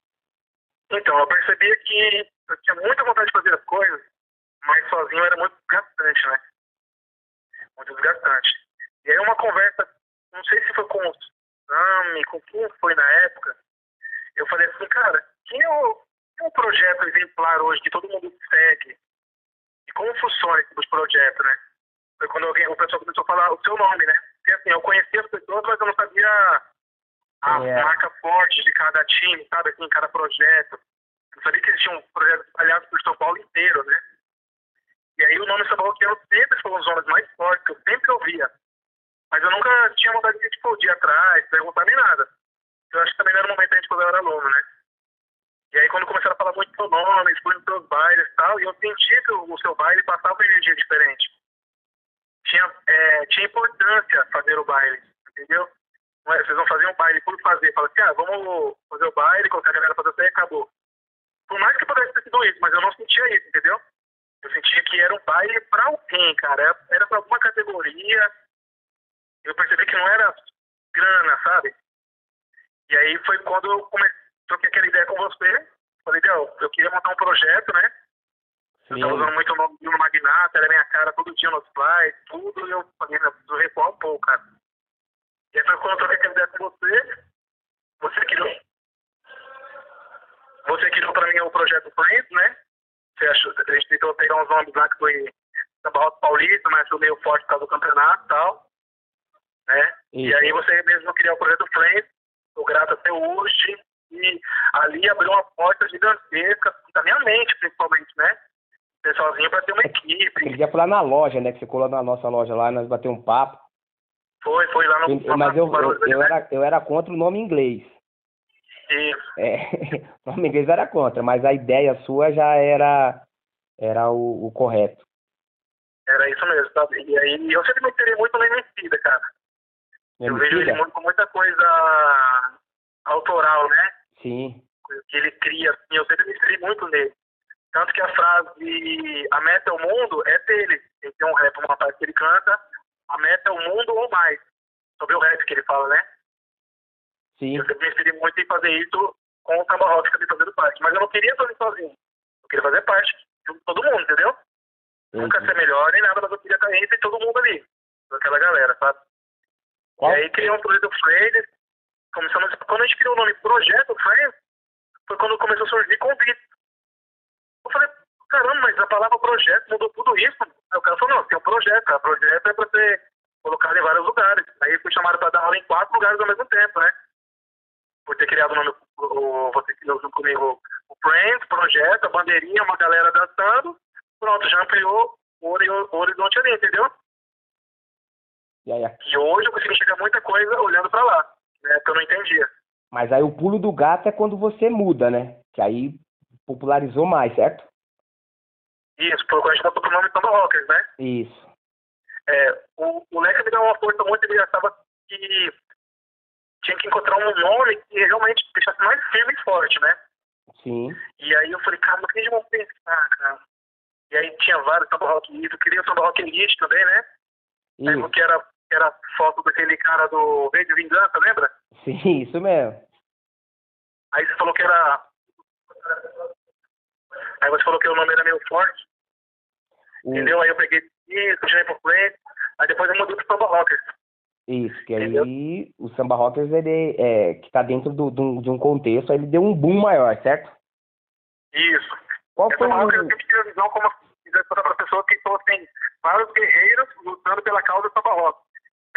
Speaker 3: Então, eu percebia que eu tinha muita vontade de fazer as coisas, mas sozinho era muito desgastante, né? Muito desgastante. E aí uma conversa, não sei se foi com o Sami, com quem foi na época, eu falei assim, cara, quem é o, é o projeto exemplar hoje que todo mundo segue? E como funciona esse projeto, né? Foi quando alguém, o pessoal começou a falar o seu nome, né? Porque assim, eu conhecia as pessoas, mas eu não sabia a
Speaker 2: É.
Speaker 3: marca forte de cada time, sabe? Assim, cada projeto. Eu sabia que eles tinham projetos espalhados por São Paulo inteiro, né? E aí o nome Samba Roqueiro sempre foi um dos nomes mais fortes, que eu sempre ouvia. Mas eu nunca tinha vontade de, tipo, ir atrás, perguntar nem nada. Eu acho que também não era o momento ainda quando eu era aluno, né? E aí quando começaram a falar muito do seu nome, expor nos seus bailes e tal, e eu senti que o, o seu baile passava uma energia diferente. Tinha, é, tinha importância fazer o baile, entendeu? É, vocês vão fazer um baile por fazer. Fala assim, ah, vamos fazer o baile, colocar a galera pra dançar e acabou. Por mais que pudesse ter sido isso, mas eu não sentia isso, entendeu? Eu sentia que era um baile pra alguém, cara. Era, pra alguma categoria. Eu percebi que não era grana, sabe? E aí foi quando eu comecei, troquei aquela ideia com você. Falei, Del, eu queria montar um projeto, né? Eu tava usando muito o nome do Magnata, era minha cara todo dia nos flies, tudo, e eu falei, meu, preciso recuar um pouco, cara. E aí foi quando eu troquei aquela ideia com você. Você criou. Você criou pra mim o projeto Friends, né? Você achou, a gente tentou pegar uns nomes lá que foi Samba Rock Paulista, mas foi meio forte por causa do campeonato e tal. Né? E
Speaker 2: Isso.
Speaker 3: aí você mesmo criou o projeto Friends, sou grato até hoje. E ali abriu uma porta gigantesca, da minha mente principalmente, né? Ser sozinho pra ter uma equipe.
Speaker 2: dia foi lá na loja, né? Que você colou na nossa loja lá, nós batemos um papo.
Speaker 3: Foi, foi lá no.
Speaker 2: E- mas eu, eu, eu era, eu era contra o nome inglês.
Speaker 3: Isso.
Speaker 2: É, <laughs> o nome inglês era contra, mas a ideia sua já era, era o, o correto.
Speaker 3: Era isso mesmo, sabe? E aí eu sempre me interessei muito no Emicida, cara. Eu vejo ele muito com muita coisa autoral, né?
Speaker 2: Sim,
Speaker 3: que ele cria, assim, eu sempre me inspirei muito nele. Tanto que a frase A meta é o mundo é dele. Ele tem um rap, uma parte que ele canta, a meta é o mundo ou mais. Sobre o rap que ele fala, né?
Speaker 2: sim.
Speaker 3: Eu sempre me inspirei muito em fazer isso com o samba rock também fazendo parte. Mas eu não queria fazer sozinho. Eu queria fazer parte de todo mundo, entendeu? Nunca
Speaker 2: entendi.
Speaker 3: ser melhor nem nada, mas eu queria estar entre todo mundo ali. Aquela galera, sabe?
Speaker 2: Qual?
Speaker 3: E aí criou um projeto Friends. Começamos, quando a gente criou o nome Projeto Friends, foi quando começou a surgir convite. Eu falei, caramba, mas a palavra projeto mudou tudo isso. Aí o cara falou, não, tem um projeto, cara. Projeto é pra ser colocado em vários lugares. Aí fui chamado pra dar aula em quatro lugares ao mesmo tempo, né? Por ter criado o nome, o, você criou junto comigo o Friends, projeto, a bandeirinha, uma galera dançando. Pronto, já ampliou o hori- o horizonte ali, entendeu?
Speaker 2: E aí,
Speaker 3: E hoje eu consigo enxergar muita coisa olhando pra lá, né? Que eu não entendia.
Speaker 2: mas aí o pulo do gato é quando você muda, né? Que aí popularizou mais, certo?
Speaker 3: Isso, foi quando a gente botou pro nome Samba Rockers, né?
Speaker 2: Isso.
Speaker 3: É, o, o Leque me deu uma força muito, ele achava que tinha que encontrar um nome que realmente deixasse mais firme e forte, né?
Speaker 2: Sim.
Speaker 3: E aí eu falei, cara, o que a gente vai pensar, cara? E aí tinha vários Samba Rock Elite, eu queria o Samba Rock Elite também, né? Lembro
Speaker 2: Isso.
Speaker 3: que era, era foto daquele cara do Rei de Vingança, lembra?
Speaker 2: Sim, isso mesmo.
Speaker 3: Aí você falou que era Aí você falou que o nome era meio forte, entendeu? Aí eu peguei e continuei por frente. Aí depois eu mudei pro Samba Rockers.
Speaker 2: Isso, que
Speaker 3: Entendeu?
Speaker 2: aí o Samba Rockers, ele é, que tá dentro do, de, um, de um contexto, aí ele deu um boom maior, certo?
Speaker 3: Isso.
Speaker 2: Qual
Speaker 3: É
Speaker 2: foi
Speaker 3: Samba Rockers
Speaker 2: o...
Speaker 3: eu sempre tive a visão como para a pessoa que são assim, vários guerreiros lutando pela causa Samba Rock.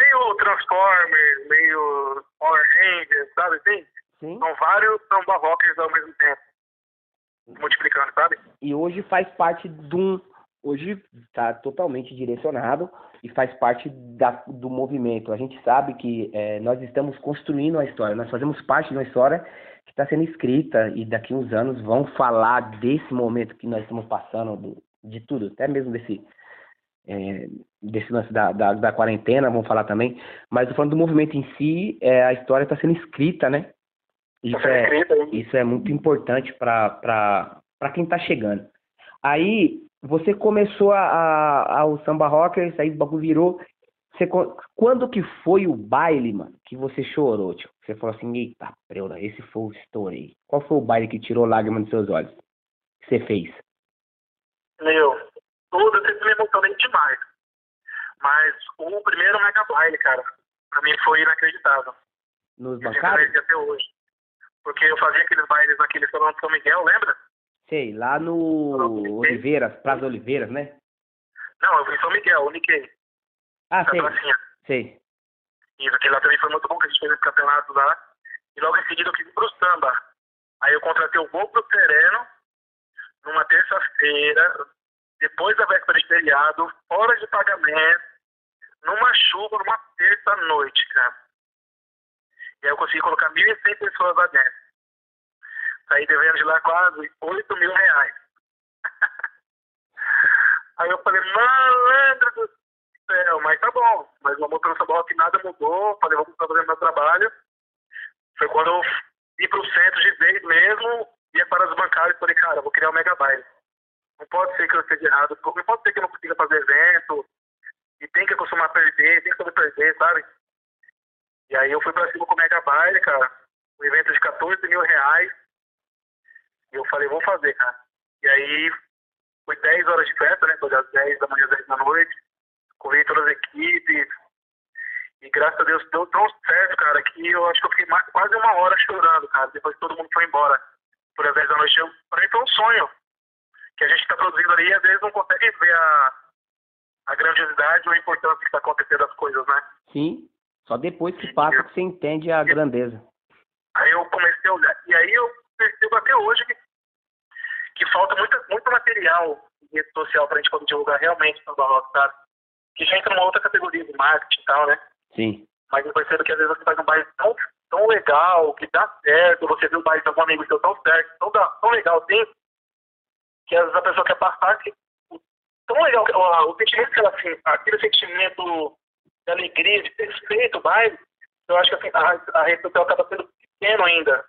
Speaker 3: Meio Transformers, meio Power Rangers, sabe assim?
Speaker 2: Sim.
Speaker 3: São vários Samba Rockers ao mesmo tempo. Multiplicando, sabe?
Speaker 2: E hoje faz parte de um... Hoje está totalmente direcionado e faz parte da, do movimento. A gente sabe que é, nós estamos construindo a história, nós fazemos parte de uma história que está sendo escrita e daqui uns anos vão falar desse momento que nós estamos passando, do- de tudo, até mesmo desse, é, desse lance da, da, da quarentena, vamos falar também. Mas falando do movimento em si, é, a história está sendo escrita, né? Isso é, isso é muito importante para quem está chegando. Aí você começou a, a, a- o samba rockers, aí o bagulho virou. Você, quando que foi o baile, mano, que você chorou, tio? Você falou assim, eita, preula, esse foi o estourei. Qual foi o baile que tirou lágrima dos seus olhos? Que você fez?
Speaker 3: Meu, tudo eu sempre me emocionei demais. Mas o primeiro Mega Baile, cara, pra mim foi inacreditável.
Speaker 2: Nos bancários?
Speaker 3: até hoje. Porque eu fazia aqueles bailes naquele salão de São Miguel, lembra?
Speaker 2: Sei, lá no Oliveiras, Praça Oliveiras, né?
Speaker 3: Não, eu fui em São Miguel, o Nikkei,
Speaker 2: Ah,
Speaker 3: na
Speaker 2: sei,
Speaker 3: pracinha.
Speaker 2: sei.
Speaker 3: Isso, aquele lá também foi muito bom, que a gente fez esse campeonato lá. E logo em seguida eu quis ir pro samba. Aí eu contratei o Gol pro Sereno, numa terça-feira, depois da véspera de feriado, fora de pagamento, numa chuva, numa terça-noite, cara. E aí eu consegui colocar 1.100 pessoas lá dentro. Saí devendo de lá quase 8 mil reais. <laughs> aí eu falei, malandro do céu, mas tá bom. Mas o amor pelo samba rock nada mudou. Falei, vou continuar fazendo meu trabalho. Foi quando eu fui pro centro de vez mesmo, ia para os bancários e falei, cara, vou criar um mega baile. Não pode ser que eu esteja errado, não pode ser que eu não consiga fazer evento, e tem que acostumar a perder, tem que saber perder, sabe? E aí eu fui pra cima com o mega baile, cara, um evento de 14 mil reais, e eu falei, vou fazer, cara. E aí foi 10 horas de festa, né? Foi das 10 da manhã às 10 da noite, corri todas as equipes, e graças a Deus deu tão certo, cara, que eu acho que eu fiquei mais, quase uma hora chorando, cara, depois todo mundo foi embora. Por às 10 da noite, eu, pra mim foi um sonho que a gente está produzindo ali e às vezes não consegue ver a, a grandiosidade ou a importância que está acontecendo das coisas, né?
Speaker 2: Sim, só depois que passa que você entende a grandeza.
Speaker 3: Aí eu comecei a olhar, e aí eu percebo até hoje que, que falta muita, muito material em rede social para a gente poder divulgar realmente o samba rock, sabe? Que já entra numa outra categoria de marketing e tal, né?
Speaker 2: Sim.
Speaker 3: Mas eu percebo que às vezes você faz um baile tão, tão legal, que dá certo, você vê o baile de algum amigo seu tão certo, tão, tão legal assim, que às vezes a pessoa quer passar que tão legal, que- o, o sentimento que ela aquele sentimento de alegria, de ter feito o baile, eu acho que assim, a, a rede social acaba sendo pequeno ainda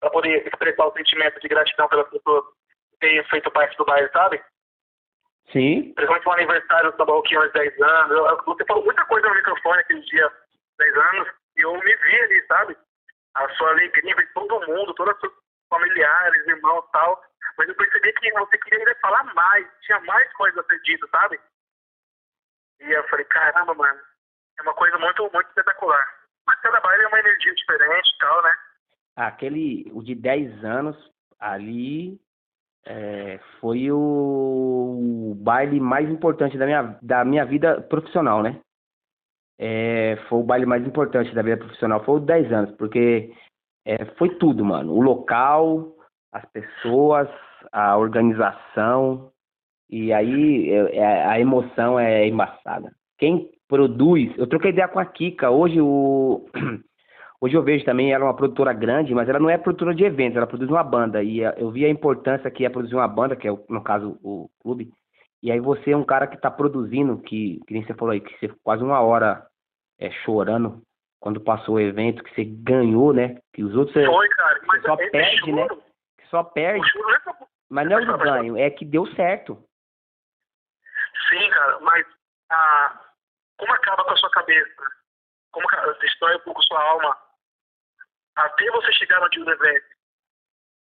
Speaker 3: para poder expressar o sentimento de gratidão pelas pessoas que terem feito parte do baile, sabe?
Speaker 2: Sim.
Speaker 3: principalmente no aniversário do Samba Rock aos 10 anos. Eu- eu- você falou muita coisa no microfone aquele dia, 10 anos, e eu me vi ali, sabe? A sua alegria, ver todo mundo, todos os seus familiares, irmãos e tal. Mas eu percebi que você queria ainda falar mais, tinha mais coisas a ser dito, sabe? E eu falei, caramba, mano, é uma coisa muito, muito espetacular. Mas cada baile é uma energia diferente e tal, né?
Speaker 2: Aquele, o de 10 anos, ali é, foi o baile mais importante da minha, da minha vida profissional, né? É, foi o baile mais importante da vida profissional, foi o 10 anos, porque é, foi tudo, mano. O local, as pessoas, a organização, e aí é- a emoção é embaçada. Quem produz, eu troquei ideia com a Kika, hoje o <clears throat> Hoje eu vejo também ela é uma produtora grande, mas ela não é produtora de eventos, ela produz uma banda. E eu vi a importância que é produzir uma banda, que é, no caso, o clube. E aí você é um cara que está produzindo, que, que nem você falou aí, que você ficou quase uma hora eh, chorando quando passou o evento, que você ganhou, né? Que os outros
Speaker 3: Foi, cara. Mas
Speaker 2: só
Speaker 3: esse
Speaker 2: perde, né?
Speaker 3: choro,
Speaker 2: que só perde.
Speaker 3: é
Speaker 2: Mas não é o ganho, é que deu certo.
Speaker 3: Sim, cara, mas ah, como acaba com a sua cabeça? Como destrói um pouco sua alma? Até você chegar no evento.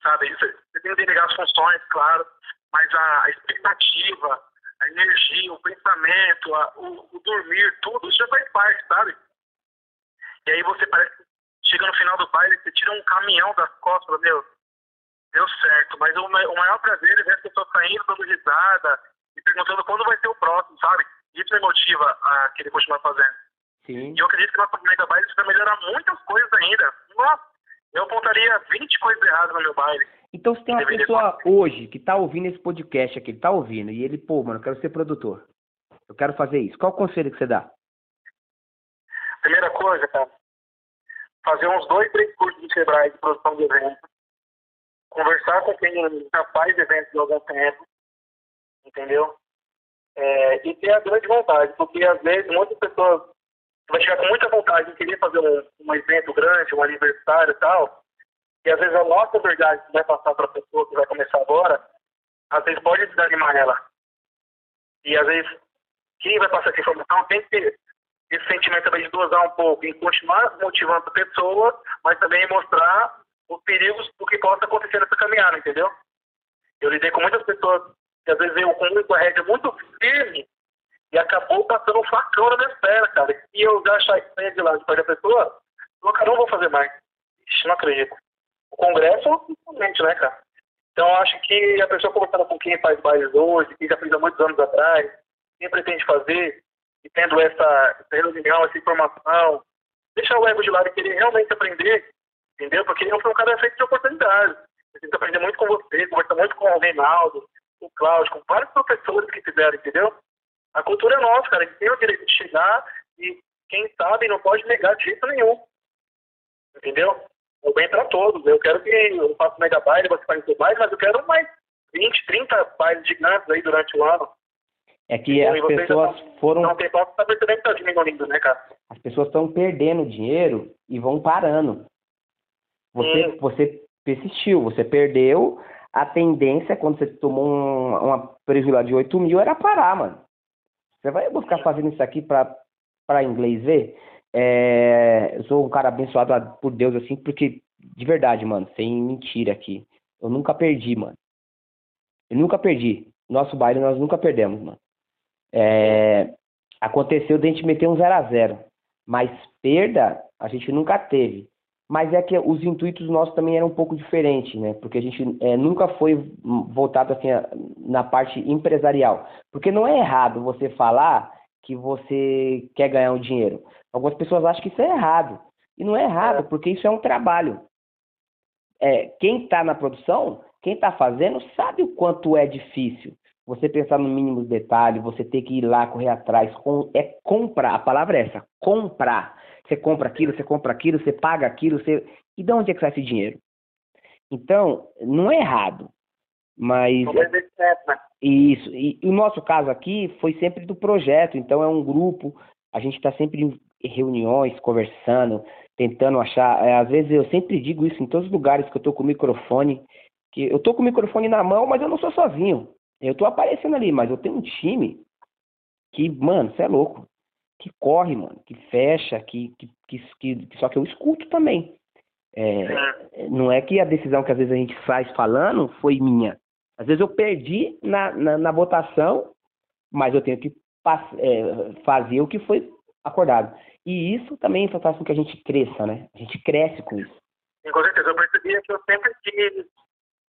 Speaker 3: sabe? Você, tem que delegar as funções, claro, mas a, expectativa, a energia, o pensamento, a, o, o, dormir, tudo, isso já faz parte, sabe? E aí você parece chega no final do baile, você tira um caminhão das costas, meu, deu certo. Mas o, o maior prazer é ver as pessoas saindo, dando risada e perguntando quando vai ser o próximo, sabe? Isso me motiva a querer continuar fazendo.
Speaker 2: Sim.
Speaker 3: E eu acredito que nosso Mega Baile vai melhorar muitas coisas ainda. Nossa, eu apontaria 20 coisas erradas no meu baile.
Speaker 2: Então, se tem uma pessoa hoje que tá ouvindo esse podcast aqui, ele tá ouvindo, e ele, pô, mano, eu quero ser produtor. Eu quero fazer isso. Qual o conselho que você dá?
Speaker 3: Primeira coisa, cara, fazer uns dois, três cursos de Sebrae de produção de eventos, conversar com quem já faz eventos há algum tempo, entendeu? É, e ter a grande vontade, porque às vezes muitas pessoas vai chegar com muita vontade de querer fazer um, um evento grande, um aniversário e tal, e às vezes a nossa verdade que vai passar para a pessoa que vai começar agora, às vezes pode desanimar ela. E às vezes quem vai passar essa informação tem que ter esse sentimento também de dosar um pouco, em continuar motivando a pessoa, mas também mostrar os perigos do que possa acontecer nessa caminhada, entendeu? Eu lidei com muitas pessoas que às vezes eu com uma rédea muito firme e acabou passando um facão na minha perna, cara. E eu já achei de lá perto da pessoa, eu, não vou fazer mais. Ixi, não acredito. O Congresso, principalmente, né, cara? Então, acho que a pessoa conversando com quem faz bailes hoje, que já fez há muitos anos atrás, quem pretende fazer, e tendo essa, essa reunião, essa informação, deixar o ego de lado e querer realmente aprender, entendeu? Porque eu fui um cara feito de oportunidade. Eu tenho que aprender muito com você, conversar muito com o Reinaldo, com o Cláudio, com vários professores que fizeram, entendeu? A cultura é nossa, cara. A gente tem o direito de chegar e quem sabe não pode negar de jeito nenhum. Entendeu? Eu bem para todos. Eu quero que eu faça megabyte, você faz mais, mas eu quero mais 20, 30 bailes gigantes aí durante o ano.
Speaker 2: É que as pessoas foram.
Speaker 3: Não tem tá percebendo que tá diminuindo, né, cara?
Speaker 2: As pessoas estão perdendo dinheiro e vão parando. Você,
Speaker 3: Hum.
Speaker 2: você persistiu, você perdeu. A tendência, quando você tomou um, uma prejuízo de 8 mil, era parar, mano. Você vai buscar fazendo isso aqui pra, pra inglês ver? É, eu sou um cara abençoado por Deus, assim, porque, de verdade, mano, sem mentira aqui. Eu nunca perdi, mano. Eu nunca perdi. Nosso baile nós nunca perdemos, mano. É, aconteceu de a gente meter um 0 a 0 mas perda a gente nunca teve. Mas é que os intuitos nossos também eram um pouco diferentes, né? Porque a gente é, nunca foi voltado assim a- na parte empresarial. Porque não é errado você falar que você quer ganhar um dinheiro. Algumas pessoas acham que isso é errado. E não é errado, porque isso é um trabalho. É, quem está na produção, quem está fazendo, sabe o quanto é difícil. Você pensar no mínimo detalhe, você ter que ir lá correr atrás, com, é comprar, a palavra é essa, comprar. Você compra aquilo, você compra aquilo, você paga aquilo, você... e de onde é que sai esse dinheiro? Então, não é errado, mas
Speaker 3: certo, né?
Speaker 2: isso. E, e o nosso caso aqui foi sempre do projeto, então é um grupo, a gente está sempre em reuniões, conversando, tentando achar. é, às vezes eu sempre digo isso em todos os lugares que eu estou com o microfone, que eu estou com o microfone na mão, mas eu não sou sozinho. Eu estou aparecendo ali, mas eu tenho um time que, mano, você é louco. Que corre, mano, que fecha, que, que, que, que- só que eu escuto também. É, não é que a decisão que às vezes a gente faz falando foi minha. Às vezes eu perdi na, na, na votação, mas eu tenho que é, fazer o que foi acordado. E isso também faz com que a gente cresça, né? A gente cresce com isso.
Speaker 3: Com certeza, eu percebia que eu sempre quis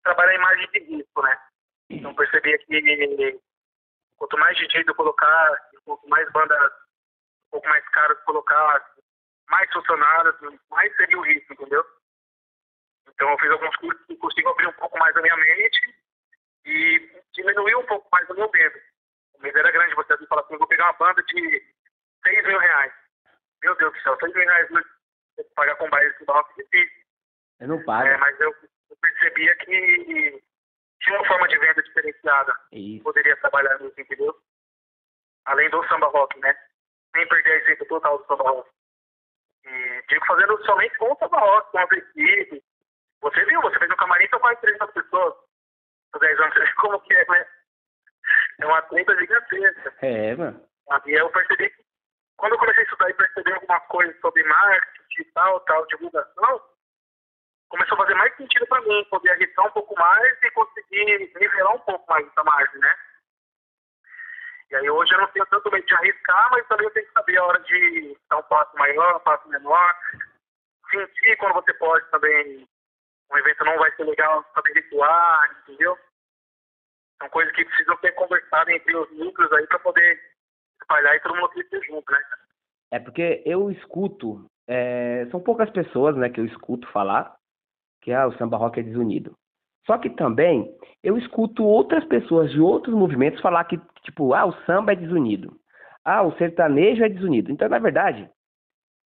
Speaker 3: trabalhar em margem de risco, né? Então, percebia que quanto mais DJ eu colocar, quanto mais bandas um pouco mais caras colocar, mais funcionários, mais seria o risco, entendeu? Então, eu fiz alguns cursos que consigo abrir um pouco mais a minha mente e diminuir um pouco mais o meu medo. O medo era grande, você falar assim, vou pegar uma banda de 6 mil reais. Meu Deus do céu, 6 mil reais né? pagar com baile de barroco é difícil.
Speaker 2: Eu não pago.
Speaker 3: É, mas eu eu percebia que tinha uma forma de venda diferenciada.
Speaker 2: Isso.
Speaker 3: Poderia trabalhar nisso, entendeu? Além do samba rock, né? Sem perder a essência total do samba rock. E digo fazendo somente com o samba rock, com as equipes. Você viu, você fez um camarim com mais de 300 pessoas. Por 10 anos, você <laughs> como que é, né? É uma treta gigantesca.
Speaker 2: É, mano.
Speaker 3: E eu percebi que quando eu comecei a estudar e perceber alguma coisa sobre marketing e tal, tal, divulgação, começou a fazer mais sentido para mim, poder arriscar um pouco mais e conseguir nivelar um pouco mais essa margem, né? E aí hoje eu não tenho tanto medo de arriscar, mas também eu tenho que saber a hora de dar um passo maior, um passo menor, sentir quando você pode também, um evento não vai ser legal, saber recuar, entendeu? São coisas que precisam ser conversadas entre os núcleos aí para poder espalhar e todo mundo crescer junto, né?
Speaker 2: É porque eu escuto, é, são poucas pessoas, né, que eu escuto falar que ah, o samba rock é desunido. Só que também eu escuto outras pessoas de outros movimentos falar que, tipo, ah, o samba é desunido. Ah, o sertanejo é desunido. Então, na verdade,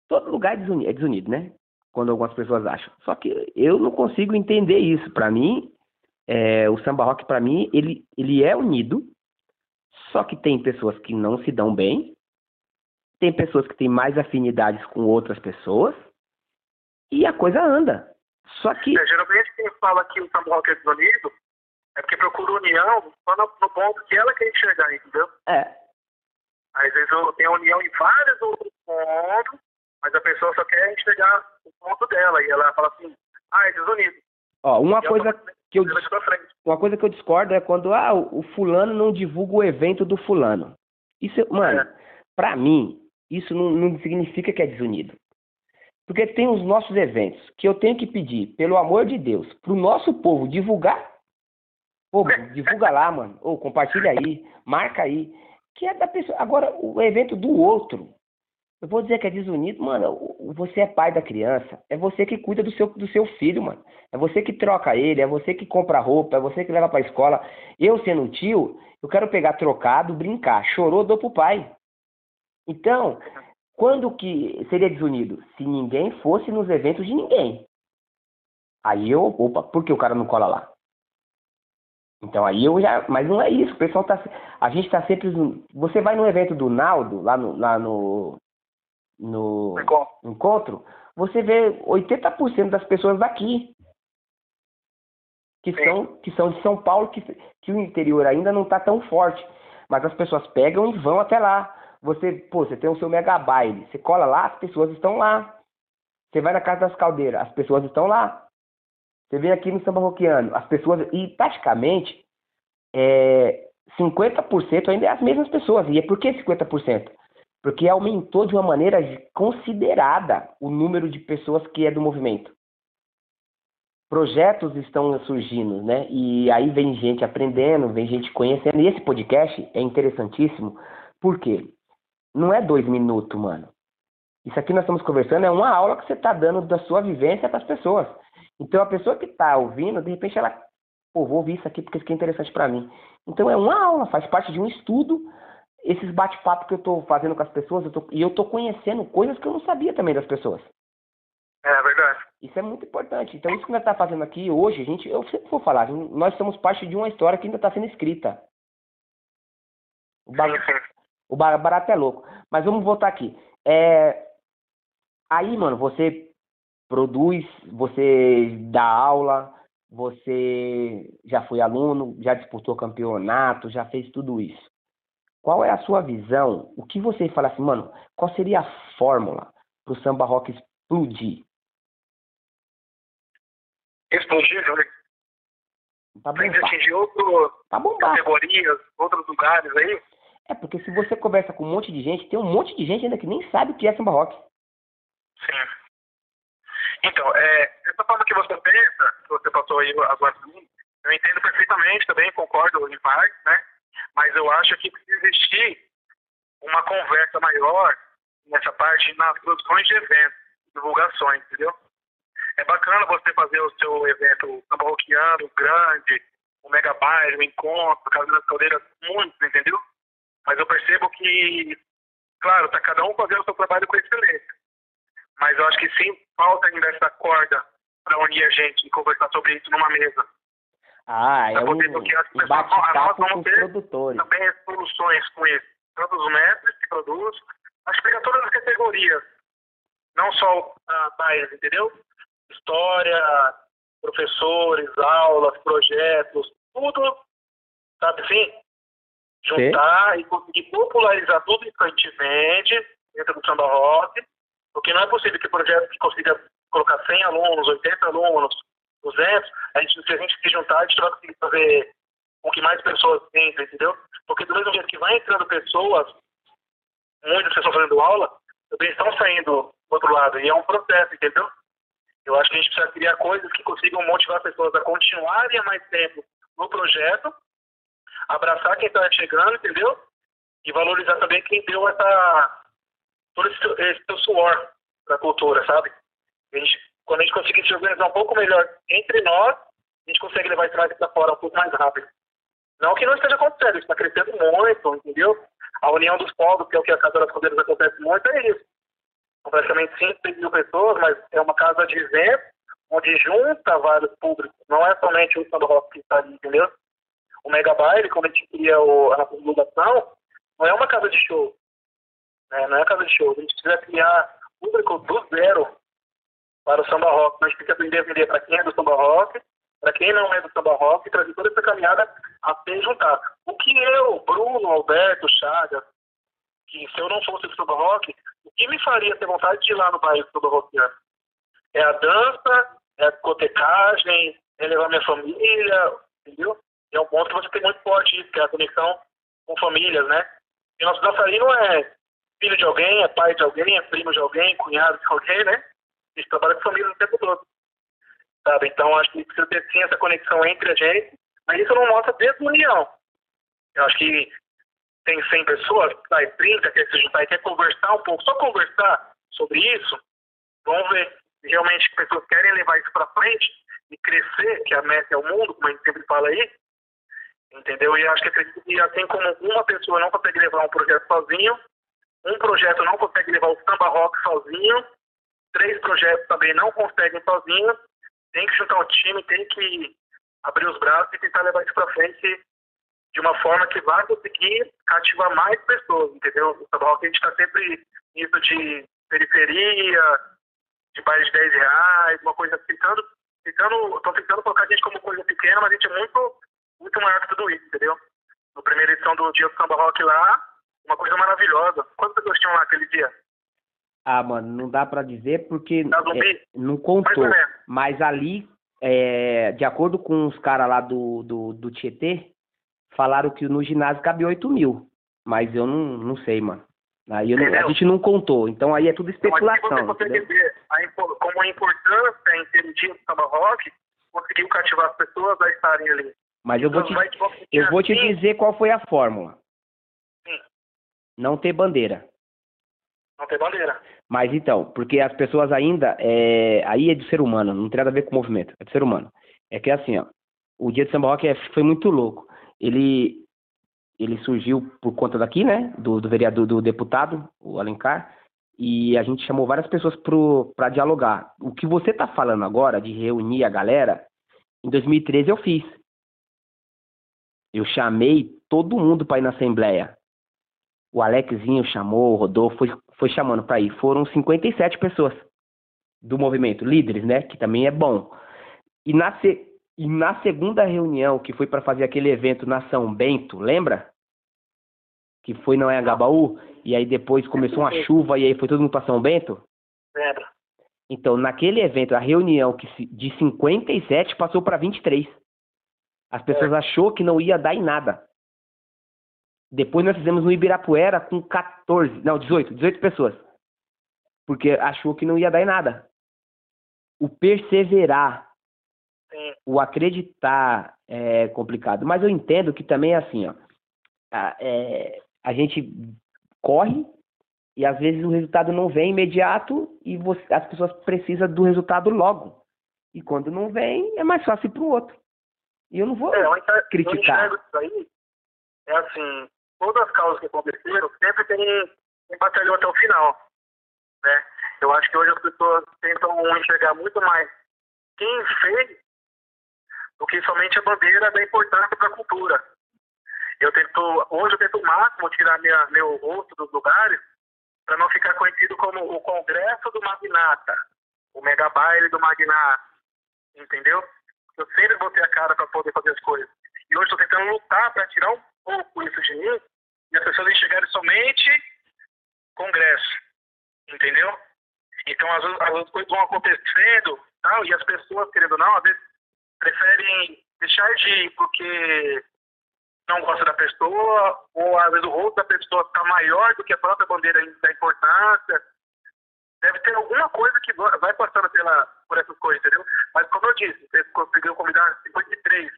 Speaker 2: todo lugar é desunido, é desunido né? Quando algumas pessoas acham. Só que eu não consigo entender isso. Para mim, é, o samba rock, para mim, ele, ele é unido. Só que tem pessoas que não se dão bem. Tem pessoas que têm mais afinidades com outras pessoas. E a coisa anda. Só que.
Speaker 3: É, geralmente quem fala que o rock é desunido é porque procura união só no, no ponto que ela quer enxergar, entendeu?
Speaker 2: É.
Speaker 3: Às vezes eu tenho união em vários outros pontos, mas a pessoa só quer enxergar o ponto dela. E ela fala assim, ah, é desunido.
Speaker 2: Ó, uma
Speaker 3: E
Speaker 2: coisa que eu,
Speaker 3: pra frente.
Speaker 2: uma coisa que eu discordo é quando ah, o o fulano não divulga o evento do fulano. Isso, mano,
Speaker 3: É.
Speaker 2: pra mim, isso não, não significa que é desunido. Porque tem os nossos eventos que eu tenho que pedir, pelo amor de Deus, pro nosso povo divulgar. Pô, divulga lá, mano. Ou compartilha aí, marca aí. Que é da pessoa. Agora, o evento do outro. Eu vou dizer que é desunido, mano. Você é pai da criança. É você que cuida do seu, do seu filho, mano. É você que troca ele, é você que compra roupa, é você que leva pra escola. Eu, sendo um tio, eu quero pegar trocado, brincar. Chorou, dou pro pai. Então, quando que seria desunido? Se ninguém fosse nos eventos de ninguém. Aí eu, opa, por que o cara não cola lá? Então aí eu já, mas não é isso, o pessoal tá, a gente tá sempre, você vai no evento do Naldo, lá no, lá no, no encontro, você vê 80% das pessoas daqui, que
Speaker 3: Sim.
Speaker 2: são, que são de São Paulo, que, que o interior ainda não tá tão forte, mas as pessoas pegam e vão até lá. Você, pô, você tem o seu mega baile, você cola lá, as pessoas estão lá. Você vai na Casa das Caldeiras, as pessoas estão lá. Você vem aqui no Samba Roquiano, as pessoas. E praticamente é, 50% ainda é as mesmas pessoas. E é por que 50%? Porque aumentou de uma maneira considerada o número de pessoas que é do movimento. Projetos estão surgindo, né? E aí vem gente aprendendo, vem gente conhecendo. E esse podcast é interessantíssimo, por quê? Não é dois minutos, mano. Isso aqui nós estamos conversando é uma aula que você está dando da sua vivência para as pessoas. Então a pessoa que está ouvindo, de repente ela, pô, vou ouvir isso aqui porque isso aqui é interessante para mim. Então é uma aula, faz parte de um estudo. Esses bate-papo que eu estou fazendo com as pessoas, eu tô, e eu estou conhecendo coisas que eu não sabia também das pessoas.
Speaker 3: É verdade.
Speaker 2: Isso é muito importante. Então isso que nós estamos fazendo aqui hoje, gente, eu sempre vou falar, nós somos parte de uma história que ainda está sendo escrita. O ba-
Speaker 3: Sim, sim.
Speaker 2: O ba- barato é louco. Mas vamos voltar aqui. É, Aí, mano, você produz, você dá aula, você já foi aluno, já disputou campeonato, já fez tudo isso. Qual é a sua visão? O que você fala assim, mano, qual seria a fórmula para o samba rock explodir?
Speaker 3: Explodir, né?
Speaker 2: Pra bombar.
Speaker 3: atingir outras
Speaker 2: bombar.
Speaker 3: categorias, outros lugares aí.
Speaker 2: É porque se você conversa com um monte de gente, tem um monte de gente ainda que nem sabe o que é samba rock.
Speaker 3: Sim. Então, é, essa forma que você pensa, que você passou aí agora pra mim, eu entendo perfeitamente também, concordo em parte, né? Mas eu acho que precisa existir uma conversa maior nessa parte nas produções de eventos, divulgações, entendeu? É bacana você fazer o seu evento samba grande, o mega baile, o encontro, Casa das Caldeiras, muito, entendeu? Mas eu percebo que, claro, tá cada um fazendo o seu trabalho com excelência. Mas eu acho que sim, falta ainda essa corda para unir a gente e conversar sobre isso numa mesa.
Speaker 2: Ah, é
Speaker 3: Pra
Speaker 2: um,
Speaker 3: poder do que as
Speaker 2: um
Speaker 3: pessoas- nós vamos ter
Speaker 2: produtores.
Speaker 3: Também soluções com isso. Tanto os mestres que produzem, acho que pega todas as categorias. Não só a base, entendeu? História, professores, aulas, projetos, tudo, sabe assim? Juntar e conseguir popularizar tudo isso que a gente vende dentro do samba rock, porque não é possível que projeto que consiga colocar 100 alunos, 80 alunos, 200, a gente, se a gente se juntar, a gente vai conseguir fazer com que mais pessoas entrem, entendeu? Porque do mesmo jeito que vai entrando pessoas, muitas pessoas fazendo aula, também estão saindo do outro lado. E é um processo, entendeu? Eu acho que a gente precisa criar coisas que consigam motivar pessoas a continuarem mais tempo no projeto, abraçar quem está chegando, entendeu? E valorizar também quem deu essa, todo esse, esse seu suor para a cultura, sabe? A gente, quando a gente conseguir se organizar um pouco melhor entre nós, a gente consegue levar esse mais para fora um pouco mais rápido. Não que não esteja acontecendo, está crescendo muito, entendeu? A união dos povos, que é o que a Casa das Cordeiras acontece muito, é isso. São praticamente 5, 6 mil pessoas, mas é uma casa de evento, onde junta vários públicos. Não é somente o samba rock que está ali, entendeu? O Mega Baile, quando a gente cria o, a divulgação, não é uma casa de show. Né? Não é uma casa de show. A gente precisa criar público do zero para o samba rock. Mas a gente tem que aprender a vender para quem é do samba rock, para quem não é do samba rock, e trazer toda essa caminhada até juntar. O que eu, Bruno, Alberto, Chagas, que se eu não fosse do samba rock, o que me faria ter vontade de ir lá no bairro do samba rockiano? É a dança, é a discotecagem, é levar minha família, entendeu? É um ponto que você tem muito forte isso, que é a conexão com famílias, né? E nosso dançarino é filho de alguém, é pai de alguém, é primo de alguém, cunhado de alguém, né? A gente trabalha com família o tempo todo. Sabe? Então acho que precisa ter sim essa conexão entre a gente, mas isso não mostra desunião. Eu acho que tem 100 pessoas, sai 30, quer se juntar e quer conversar um pouco, só conversar sobre isso, vamos ver se realmente pessoas querem levar isso para frente e crescer, que a meta é o mundo, como a gente sempre fala aí, entendeu? E acho que acredito que assim como uma pessoa não consegue levar um projeto sozinho, um projeto não consegue levar o samba rock sozinho, três projetos também não conseguem sozinhos, tem que juntar o time, tem que abrir os braços e tentar levar isso para frente de uma forma que vai conseguir cativar mais pessoas, entendeu? O samba rock a gente está sempre nisso de periferia, de baile de 10 reais, uma coisa tentando, tentando, tô tentando colocar a gente como coisa pequena, mas a gente é muito, muito maior que tudo isso, entendeu? Na primeira edição do Dia do Samba Rock lá, uma coisa maravilhosa. Quantas pessoas tinham lá aquele dia?
Speaker 2: Ah, mano, não dá pra dizer porque
Speaker 3: Zumbi?
Speaker 2: é, não contou. Mas ali, é, de acordo com os caras lá do, do, do Tietê, falaram que no ginásio cabe 8 mil. Mas eu não, não sei, mano. Aí não- a gente não contou. Então aí é tudo
Speaker 3: Então,
Speaker 2: especulação.
Speaker 3: você consegue ver a, como a importância em ter um dia do samba rock conseguiu cativar as pessoas a estarem ali.
Speaker 2: Mas eu vou te, eu vou te
Speaker 3: assim,
Speaker 2: dizer qual foi a fórmula.
Speaker 3: Sim.
Speaker 2: Não ter bandeira.
Speaker 3: Não tem bandeira.
Speaker 2: Mas então, porque as pessoas ainda. É, aí é do ser humano, não tem nada a ver com o movimento, é do ser humano. É que assim, ó, o dia de samba rock é- foi muito louco. Ele, ele surgiu por conta daqui, né? Do, do vereador, do deputado, o Alencar, e a gente chamou várias pessoas para dialogar. O que você tá falando agora, de reunir a galera, em 2013 eu fiz. Eu chamei todo mundo para ir na Assembleia. O Alexinho chamou, o Rodolfo foi, foi chamando para ir. Foram 57 pessoas do movimento, líderes, né? Que também é bom. E na, e na segunda reunião, que foi para fazer aquele evento na São Bento, lembra? Que foi na Anhangabaú, e aí depois começou uma chuva e aí foi todo mundo para São Bento?
Speaker 3: Lembra?
Speaker 2: Então, naquele evento, a reunião que de 57 passou para 23. As pessoas achou que não ia dar em nada. Depois nós fizemos no Ibirapuera com 14, não, 18, 18 pessoas. Porque achou que não ia dar em nada. O perseverar,
Speaker 3: Sim.
Speaker 2: o acreditar é complicado. Mas eu entendo que também é assim, ó. A, é, a gente corre e às vezes o resultado não vem imediato e você- as pessoas precisam do resultado logo. E quando não vem, é mais fácil para o outro. E eu não vou.
Speaker 3: É, eu enxergo,
Speaker 2: criticar.
Speaker 3: eu isso aí. É assim, todas as causas que aconteceram, sempre tem um batalhão até o final. Né? Eu acho que hoje as pessoas tentam enxergar muito mais quem fez do que somente a bandeira da importância para a cultura. Eu tento, hoje eu tento o máximo tirar minha, meu rosto dos lugares para não ficar conhecido como o Congresso do Magnata, o Mega Baile do Magnata, entendeu? Eu sempre botei a cara para poder fazer as coisas. E hoje estou tentando lutar para tirar um pouco isso de mim e as pessoas enxergarem somente Congresso, entendeu? Então, as, as coisas vão acontecendo tal, e as pessoas, querendo ou não, às vezes preferem deixar de ir porque não gosta da pessoa, ou às vezes o rosto da pessoa está maior do que a própria bandeira da importância. Deve ter alguma coisa que vai passando pela, por essas coisas, entendeu? Mas como eu disse, você conseguiu convidar 53,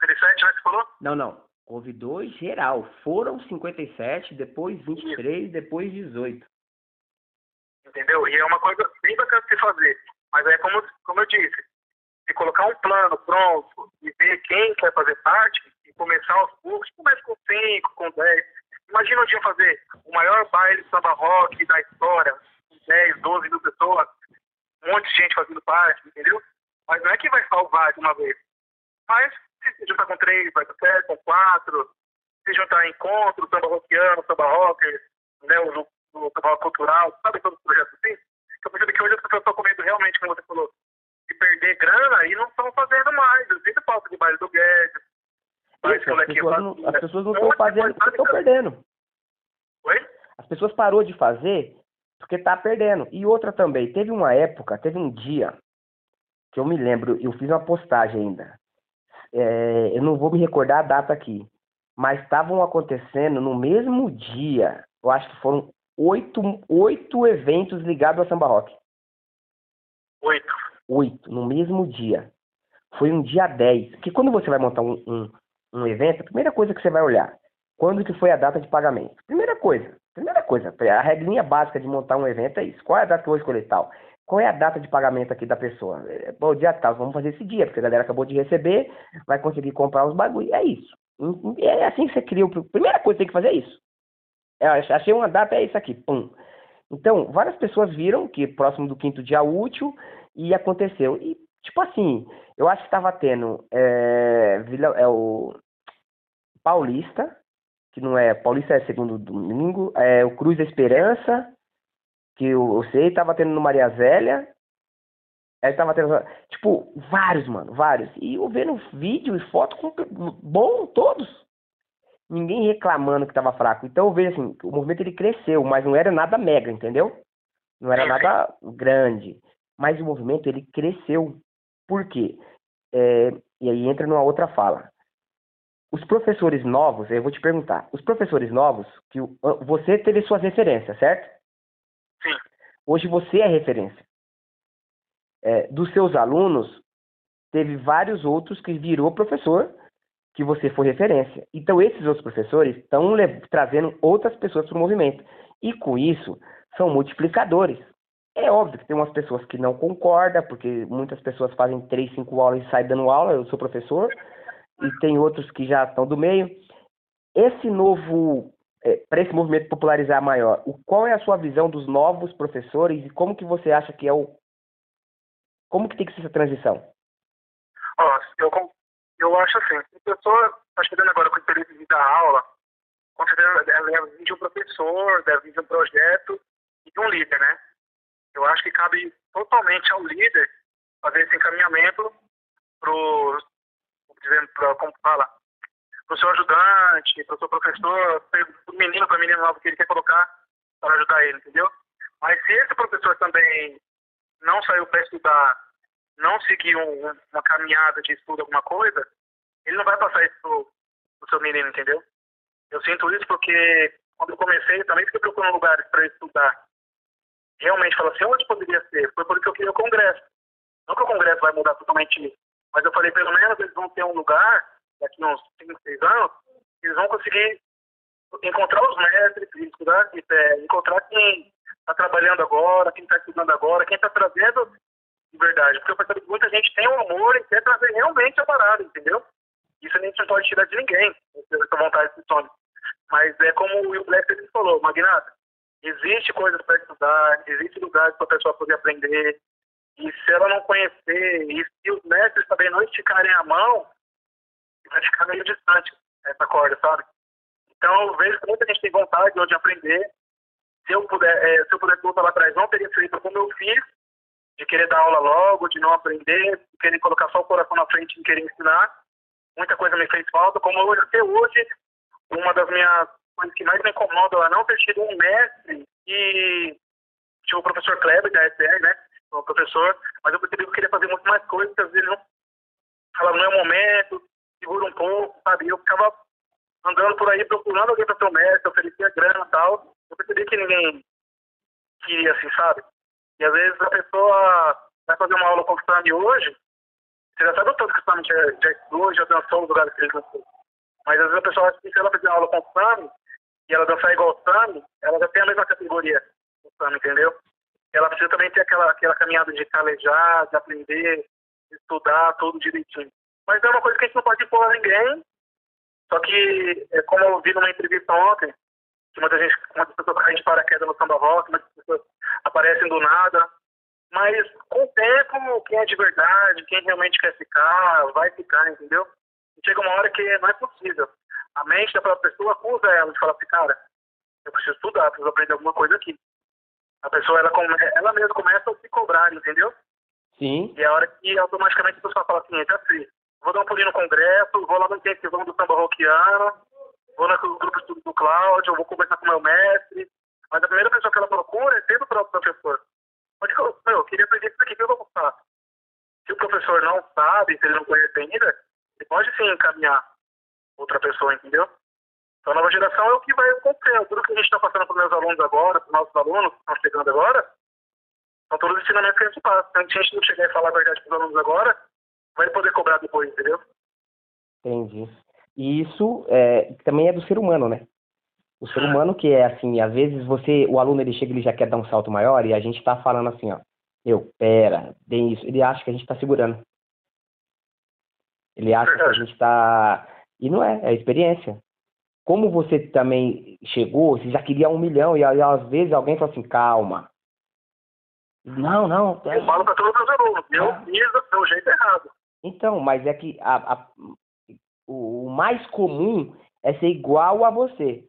Speaker 3: 57, né, que você falou?
Speaker 2: Não, não. Convidou geral. Foram 57, depois 23, Isso. depois 18.
Speaker 3: Entendeu? E é uma coisa bem bacana de se fazer. Mas é como, como eu disse, se colocar um plano pronto e ver quem quer fazer parte e começar aos poucos, começa com 5, com 10. Imagina um dia fazer o maior baile samba rock da história, 10, 12 mil pessoas, um monte de gente fazendo parte, entendeu? Mas não é que vai salvar de uma vez. Mas se juntar com três, vai com sete, com quatro, se juntar em encontro, samba rockiano, samba rocker, né, o, o samba cultural, sabe todos os projetos assim? Eu percebo que hoje as pessoas estão comendo realmente, como você falou, de perder grana e não estão fazendo mais. Eu sinto falta de baile do Guedes.
Speaker 2: Isso, as, pessoas não, as pessoas não estão fazendo porque estão perdendo.
Speaker 3: Oi?
Speaker 2: As pessoas parou de fazer porque tá perdendo. E outra também, teve uma época, teve um dia que eu me lembro, eu fiz uma postagem ainda é, eu não vou me recordar a data aqui, mas estavam acontecendo no mesmo dia, eu acho que foram oito, oito eventos ligados ao samba rock.
Speaker 3: Oito.
Speaker 2: Oito, no mesmo dia. Foi um dia 10. Porque quando você vai montar um, um, um evento, a primeira coisa que você vai olhar, quando que foi a data de pagamento? Primeira coisa, primeira coisa, a regrinha básica de montar um evento é isso. Qual é a data que eu vou escolher tal? qual é a data de pagamento aqui da pessoa? É, Bom, dia tal, vamos fazer esse dia, porque a galera acabou de receber, vai conseguir comprar os bagulho. É isso. É assim que você cria. A primeira coisa que tem que fazer é isso. É, achei uma data, é isso aqui. Pum. Então, várias pessoas viram que próximo do quinto dia útil e aconteceu. E, tipo assim, eu acho que estava tendo é, Vila, é o Paulista, que não é. Paulista é segundo domingo, é o Cruz da Esperança que eu, sei, tava tendo no Maria Zélia. Aí tava tendo. Tipo, vários, mano, vários. E eu vendo vídeo e foto com, bom, todos. Ninguém reclamando que tava fraco. Então eu vejo assim, o movimento ele cresceu, mas não era nada mega, entendeu? Não era nada grande. Mas o movimento ele cresceu. Por quê? É, e aí entra numa outra fala. Os professores novos, eu vou te perguntar, os professores novos, que você teve suas referências, certo?
Speaker 3: Sim.
Speaker 2: Hoje você é referência. É, dos seus alunos, teve vários outros que virou professor, que você foi referência. Então, esses outros professores estão trazendo outras pessoas para o movimento. E com isso, são multiplicadores. É óbvio que tem umas pessoas que não concordam, porque muitas pessoas fazem três, cinco aulas e saem dando aula, eu sou professor, e tem outros que já estão do meio. Esse novo é, para esse movimento popularizar maior, o, qual é a sua visão dos novos professores e como que você acha que é o como que tem que ser essa transição?
Speaker 3: Eu, eu acho assim, a pessoa está chegando agora com interesse de dar aula, com deve vir de um professor, deve vir de um projeto e de um líder, né? Eu acho que cabe totalmente ao líder fazer esse encaminhamento pro, dizendo, pro, como fala, para o seu ajudante, para o seu professor, para o menino, para a menina nova que ele quer colocar para ajudar ele, entendeu? Mas se esse professor também não saiu para estudar, não seguir um, uma caminhada de estudo, alguma coisa, ele não vai passar isso pro, pro seu menino, entendeu? Eu sinto isso porque quando eu comecei, eu também fiquei procurando lugares para estudar. Realmente, falar assim, onde poderia ser? Foi porque eu queria o congresso. Não que o congresso vai mudar totalmente mas eu falei, pelo menos eles vão ter um lugar daqui uns 5, 6 anos, eles vão conseguir encontrar os mestres, estudar, é, encontrar quem está trabalhando agora, quem está estudando agora, quem está trazendo de verdade. Porque eu percebo que muita gente tem um amor e quer trazer realmente a parada, entendeu? Isso a gente não pode tirar de ninguém, essa vontade de sonho. Mas é como o Will Black falou, Magnata, existe coisas para estudar, existe lugares para a pessoa poder aprender, e se ela não conhecer, e se os mestres também não esticarem a mão, vai ficar meio distante essa corda, sabe? Então eu vejo que muita gente tem vontade de aprender. Se eu puder, é, se eu pudesse voltar lá atrás, não teria feito como eu fiz, de querer dar aula logo, de não aprender, de querer colocar só o coração na frente e querer ensinar. Muita coisa me fez falta, como até hoje, uma das minhas coisas que mais me incomoda é não ter tido um mestre e, tipo, o professor Kleber, da SR, né? Como professor, mas eu percebi que eu queria fazer muito mais coisas, que às vezes não falava, não é o momento, segura um pouco, sabe? Eu ficava andando por aí procurando alguém para ser o mestre, oferecia grana e tal. Eu percebi que ninguém queria, assim, sabe? E às vezes a pessoa vai fazer uma aula com o Sami hoje, você já sabe o tanto que o Sami já, já estudou, já dançou nos lugares que ele dançou. Mas às vezes a pessoa acha que se ela fizer aula com o Sami, e ela dançar igual o Sami, ela já tem a mesma categoria do Sami, entendeu? Ela precisa também ter aquela, aquela caminhada de calejar, de aprender, de estudar tudo direitinho. Mas é uma coisa que a gente não pode impor a ninguém. Só que, é como eu vi numa entrevista ontem, que muita gente, muitas pessoas caem de paraquedas no samba rock, muitas pessoas aparecem do nada. Mas com o tempo, quem é de verdade, quem realmente quer ficar, vai ficar, entendeu? Chega uma hora que não é possível. A mente da própria pessoa acusa ela de falar assim, cara, eu preciso estudar, preciso aprender alguma coisa aqui. A pessoa, ela, come, ela mesma começa a se cobrar, entendeu?
Speaker 2: Sim.
Speaker 3: E é a hora que automaticamente a pessoa fala assim, já sei, vou dar um pulinho no congresso, vou lá no intensivão do samba rockiano, vou no grupo de estudo do Cláudio, vou conversar com o meu mestre. Mas a primeira pessoa que ela procura é sempre o próprio professor. Onde que eu, meu, eu queria aprender isso aqui, o que eu vou fazer? Se o professor não sabe, se ele não conhece ainda, ele pode sim encaminhar outra pessoa, entendeu? Então a nova geração é o que vai acontecer. Tudo que a gente está passando para os meus alunos agora, para os nossos alunos que estão chegando agora, são todos os ensinamentos que a gente passa. Se a gente não chegar e falar a verdade para os alunos agora, vai poder cobrar depois, entendeu?
Speaker 2: Entendi. E isso é, também é do ser humano, né? O ser humano que é assim, às vezes você, o aluno ele chega ele já quer dar um salto maior e a gente está falando assim, ó, eu, pera, tem isso. Ele acha que a gente está segurando. Ele acha que a gente está. E não é, é a experiência. Como você também chegou, você já queria um milhão, e, às vezes alguém fala assim, calma. Não, não. é-
Speaker 3: Eu falo os meus alunos, eu
Speaker 2: Ah.
Speaker 3: fiz do meu jeito errado.
Speaker 2: Então, mas é que a- a- o, o mais comum é ser igual a você.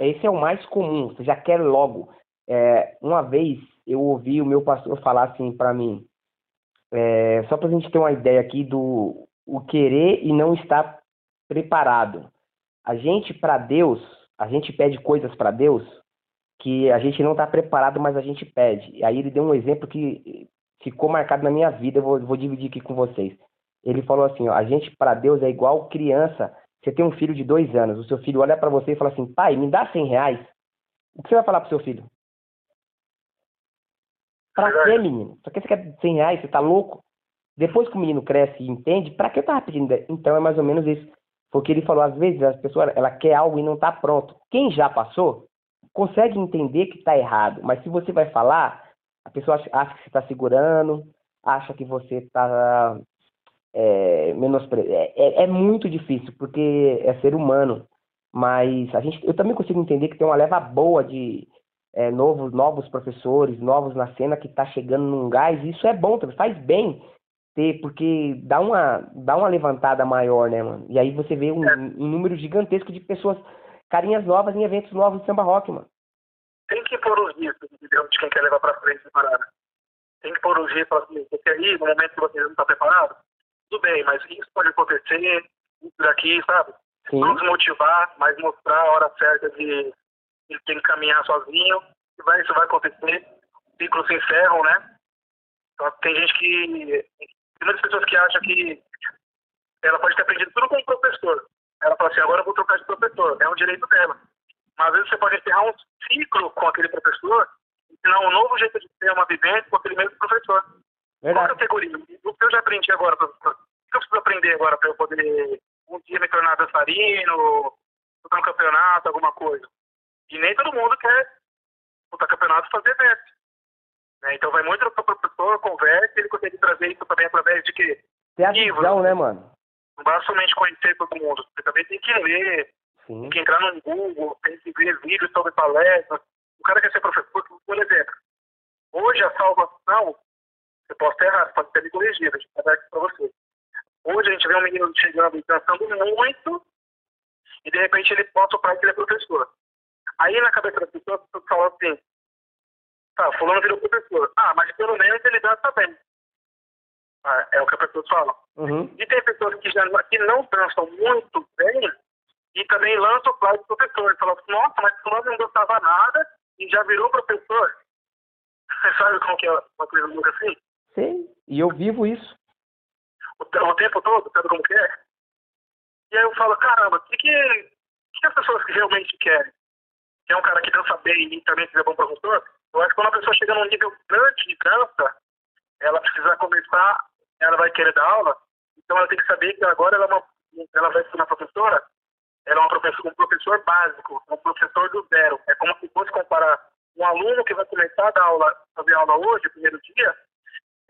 Speaker 3: É,
Speaker 2: Esse é o mais comum, você já quer logo. É, uma vez eu ouvi o meu pastor falar assim para mim, é, só para a gente ter uma ideia aqui do o querer e não estar preparado. A gente, para Deus, a gente pede coisas para Deus que a gente não está preparado, mas a gente pede. E aí ele deu um exemplo que ficou marcado na minha vida, eu vou, vou dividir aqui com vocês. Ele falou assim, ó, a gente para Deus é igual criança. Você tem um filho de dois anos, o seu filho olha para você e fala assim, pai, me dá 100 reais. O que você vai falar pro seu filho? Pra quê, menino? Só que você quer 100 reais, você tá louco? Depois que o menino cresce e entende, pra que eu tava pedindo? Então é mais ou menos isso. Foi o que ele falou, às vezes as pessoas, ela quer algo e não tá pronto. Quem já passou, consegue entender que tá errado, mas se você vai falar, a pessoa acha, que você tá segurando, acha que você tá é, menospre... é, é, é muito difícil, porque é ser humano. Mas a gente, eu também consigo entender que tem uma leva boa de é, novos, novos professores, novos na cena que está chegando num gás, e isso é bom, faz bem ter, porque dá uma, dá uma levantada maior, né, mano? E aí você vê um, um número gigantesco de pessoas, carinhas novas em eventos novos de samba rock, mano.
Speaker 3: tem que pôr os riscos, entendeu? De quem quer levar pra frente essa parada. Tem que pôr os riscos, falar assim, você quer ir no momento que você não tá preparado? Tudo bem, mas isso pode acontecer, isso daqui, sabe?
Speaker 2: Sim,
Speaker 3: Não desmotivar, mas mostrar a hora certa de ele tem que caminhar sozinho. E vai, isso vai acontecer. Ciclos se encerram, né? Então, tem gente que. Tem muitas pessoas que acham que ela pode ter aprendido tudo com o professor. Ela fala assim, agora eu vou trocar de professor. É um direito dela. Mas às vezes você pode encerrar um ciclo com aquele professor, ensinar um novo jeito de ter uma vivência com aquele mesmo professor. Qual
Speaker 2: verdade.
Speaker 3: categoria? O que eu já aprendi agora, professor? O que eu preciso aprender agora para eu poder um dia me tornar dançarino, disputar um campeonato, alguma coisa? E nem todo mundo quer disputar campeonato e fazer evento. Né? Então vai muito para o professor, conversa, ele consegue trazer isso também através de quê?
Speaker 2: Ter a visão, né, mano?
Speaker 3: Não basta somente conhecer todo mundo, você também tem que ler,
Speaker 2: Sim,
Speaker 3: tem que entrar no Google, tem que ver vídeos sobre palestras. O cara quer ser professor, por exemplo. Hoje a salvação, eu posso estar errado, pode ser me corrigida, deixa eu aqui para você. Hoje a gente vê um menino chegando e dançando muito, e de repente ele posta o pai que ele é professor. Aí na cabeça da pessoa, a pessoa fala assim, tá, fulano virou professor. Ah, mas pelo menos ele dança bem. Ah, é o que a pessoa fala.
Speaker 2: uhum.
Speaker 3: E tem pessoas que, já, que não dançam muito bem e também lançam o plágio do professor. Falam assim, nossa, mas fulano não dançava nada e já virou professor. Você <laughs> sabe como que é uma coisa louca assim?
Speaker 2: Sei. E eu vivo isso.
Speaker 3: O, o tempo todo, sabe como que é? E aí eu falo, caramba, o que, que, que as pessoas que realmente querem? Quer um cara que dança bem e também seja bom professor? Eu acho que quando a pessoa chega num nível grande de dança, ela precisa começar, ela vai querer dar aula, então ela tem que saber que agora ela, é uma, ela vai ser uma professora, ela é uma professor, um professor básico, um professor do zero. É como se fosse comparar um aluno que vai começar a dar aula, fazer aula hoje, primeiro dia,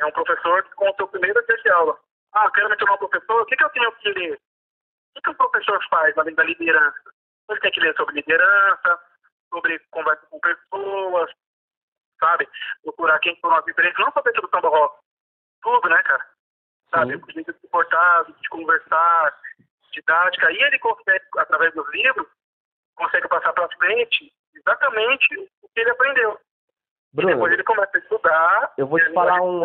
Speaker 3: é um professor com o seu primeiro dia de aula. Ah, quero me tornar um professor, o que, que eu tenho que ler? O que, que o professor faz além da liderança? Ele tem que ler sobre liderança, sobre conversa com pessoas, sabe? Procurar quem foram as diferentes, não só dentro do samba rock, tudo, né, cara? Sabe? Jeito de se portar, de conversar, didática. E ele consegue, através dos livros, consegue passar para frente exatamente o que ele aprendeu. E
Speaker 2: Bruno,
Speaker 3: depois ele começa a estudar.
Speaker 2: eu vou
Speaker 3: e
Speaker 2: te falar um-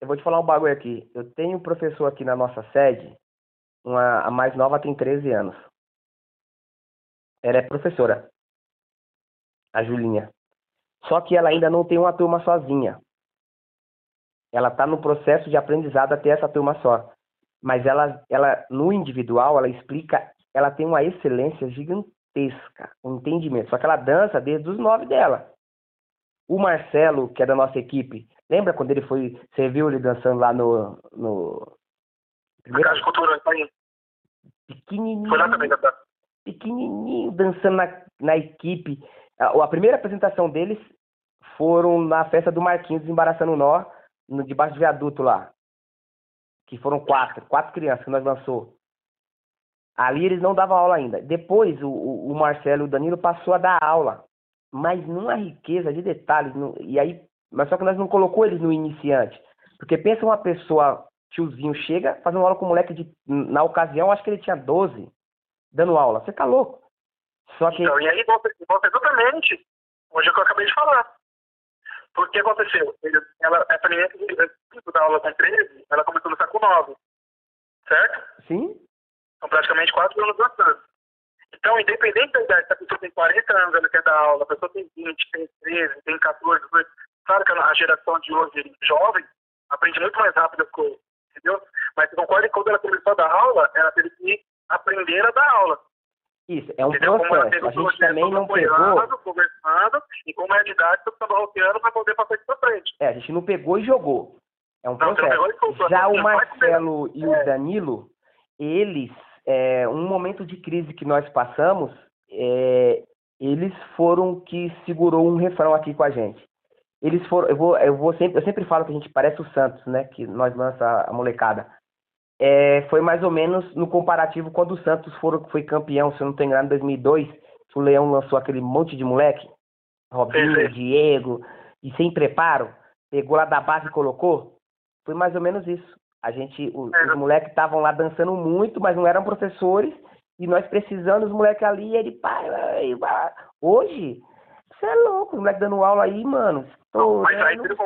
Speaker 2: eu vou te falar um bagulho aqui. Eu tenho um professor aqui na nossa sede, uma, a mais nova tem 13 anos. Ela é professora, a Julinha. Só que ela ainda não tem uma turma sozinha. Ela está no processo de aprendizado até essa turma só. Mas ela, ela, no individual, ela explica, ela tem uma excelência gigantesca, um entendimento. Só que ela dança desde os nove dela. O Marcelo, que é da nossa equipe, lembra quando ele foi, você viu ele dançando lá no, no primeiro
Speaker 3: Casa Cultura, tá aí.
Speaker 2: pequenininho,
Speaker 3: Foi lá também,
Speaker 2: pequenininho dançando na, na equipe. A, a primeira apresentação deles foram na festa do Marquinhos, desembaraçando o nó, no, debaixo do viaduto lá. Que foram quatro, quatro crianças que nós lançou. Ali eles não davam aula ainda. Depois o, o, Marcelo e o Danilo passou a dar aula. Mas numa riqueza de detalhes. no- e aí, mas só que nós não colocou eles no iniciante. Porque pensa uma pessoa, tiozinho, chega fazendo aula com um moleque de. Na ocasião, acho que ele tinha 12 dando aula. Você tá louco? Só que.
Speaker 3: Então, e aí volta, volta exatamente hoje é o que eu acabei de falar. Porque aconteceu? Ela, essa menina que tipo, da aula com 13, ela começou a lutar com 9. Certo?
Speaker 2: Sim?
Speaker 3: São praticamente 4 anos dançando. Então, independente da idade, se a pessoa tem 40 anos, ela quer dar aula, a pessoa tem 20, tem 13, tem 14, 18. Claro que a geração de hoje, jovem, aprende muito mais rápido as coisas, entendeu? Mas você concorda que quando ela começou a dar aula, ela teve que aprender a dar aula.
Speaker 2: Isso, é um
Speaker 3: entendeu?
Speaker 2: Processo.
Speaker 3: teve
Speaker 2: A gente também não pegou.
Speaker 3: conversando, e como é didática, o samba roqueano para poder passar isso pra frente.
Speaker 2: É, a gente não pegou e jogou. É um
Speaker 3: Não, não
Speaker 2: processo.
Speaker 3: soltou.
Speaker 2: Já o
Speaker 3: Não
Speaker 2: Marcelo e
Speaker 3: É.
Speaker 2: o Danilo, eles, é, um momento de crise que nós passamos, é, eles foram que segurou um refrão aqui com a gente. Eles foram, eu vou, eu vou sempre, eu sempre falo que a gente parece o Santos, né? Que nós lança a molecada. É, foi mais ou menos no comparativo quando o Santos foram, foi campeão, se eu não estou enganado, em 2002, que o Leão lançou aquele monte de moleque, Robinho,
Speaker 3: sim.
Speaker 2: Diego, e sem preparo, pegou lá da base e colocou. Foi mais ou menos isso. A gente, o-
Speaker 3: É.
Speaker 2: os moleques estavam lá dançando muito, mas não eram professores, e nós precisando os moleques ali, e ele, pai, hoje, você é louco, os moleques dando aula aí, mano.
Speaker 3: Mas aí tudo.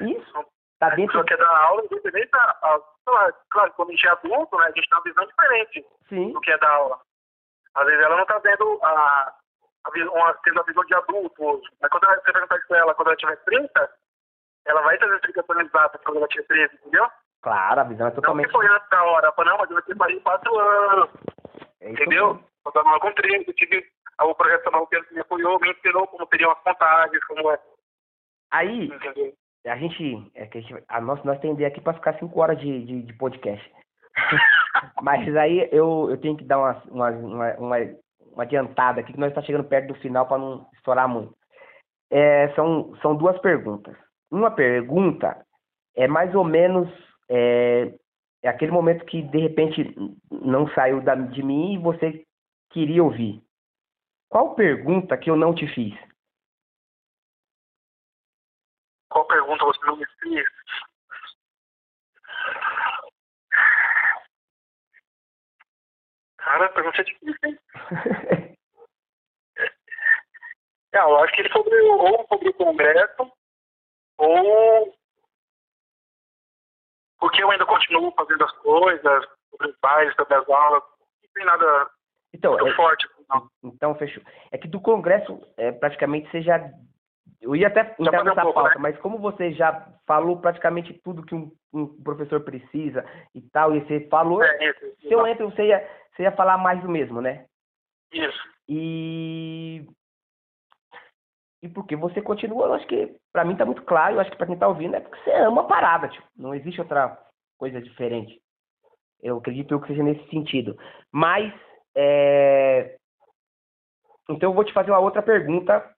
Speaker 2: Isso, tá
Speaker 3: A
Speaker 2: dentro,
Speaker 3: pessoa quer dar aula, independente da. a- lá, Claro, quando a gente é adulto, né, a gente tem uma visão diferente
Speaker 2: sim,
Speaker 3: do que é dar aula. Às vezes ela não está vendo a, a, uma, tendo a visão de adulto hoje. Mas quando ela, você perguntar isso ela quando ela tiver 30, ela vai as explicações exatas quando ela tiver 13, entendeu?
Speaker 2: claro, a visão é
Speaker 3: Não
Speaker 2: totalmente
Speaker 3: que foi antes da hora. Fala, não, mas eu tenho 4 anos,
Speaker 2: é
Speaker 3: entendeu? Eu aula com 13, eu tive o projeto São Paulo que me apoiou, me ensinou como seriam as contagens, como é,
Speaker 2: Aí,
Speaker 3: entendeu?
Speaker 2: A gente, é que a gente, a nós, nós tendemos aqui para ficar cinco horas de, de, de podcast. <laughs> Mas aí eu, eu tenho que dar uma, uma, uma, uma, uma adiantada aqui, que nós estamos chegando perto do final para não estourar muito. É, são, são duas perguntas. Uma pergunta é mais ou menos é, é aquele momento que de repente não saiu da, de mim e você queria ouvir. Qual pergunta que eu não te fiz?
Speaker 3: Me fez? Cara, a pergunta é difícil, hein? <laughs> É, eu acho que ele sobre, ou sobre o Congresso, ou porque eu ainda continuo fazendo as coisas, sobre os pais, sobre as aulas. Não tem nada
Speaker 2: então,
Speaker 3: muito
Speaker 2: é-
Speaker 3: forte, não.
Speaker 2: Então, fechou. É que do Congresso, é, praticamente, você já Eu ia até entrar
Speaker 3: fazer um pouco,
Speaker 2: pauta,
Speaker 3: né?
Speaker 2: mas como você já falou praticamente tudo que um, um professor precisa e tal, e você falou,
Speaker 3: É, isso.
Speaker 2: se eu entro, você ia, você ia falar mais do mesmo, né?
Speaker 3: Isso.
Speaker 2: E. E porque você continua, eu acho que pra mim tá muito claro, eu acho que pra quem tá ouvindo é porque você ama a parada, tipo, não existe outra coisa diferente. Eu acredito eu que seja nesse sentido. Mas, é... então eu vou te fazer uma outra pergunta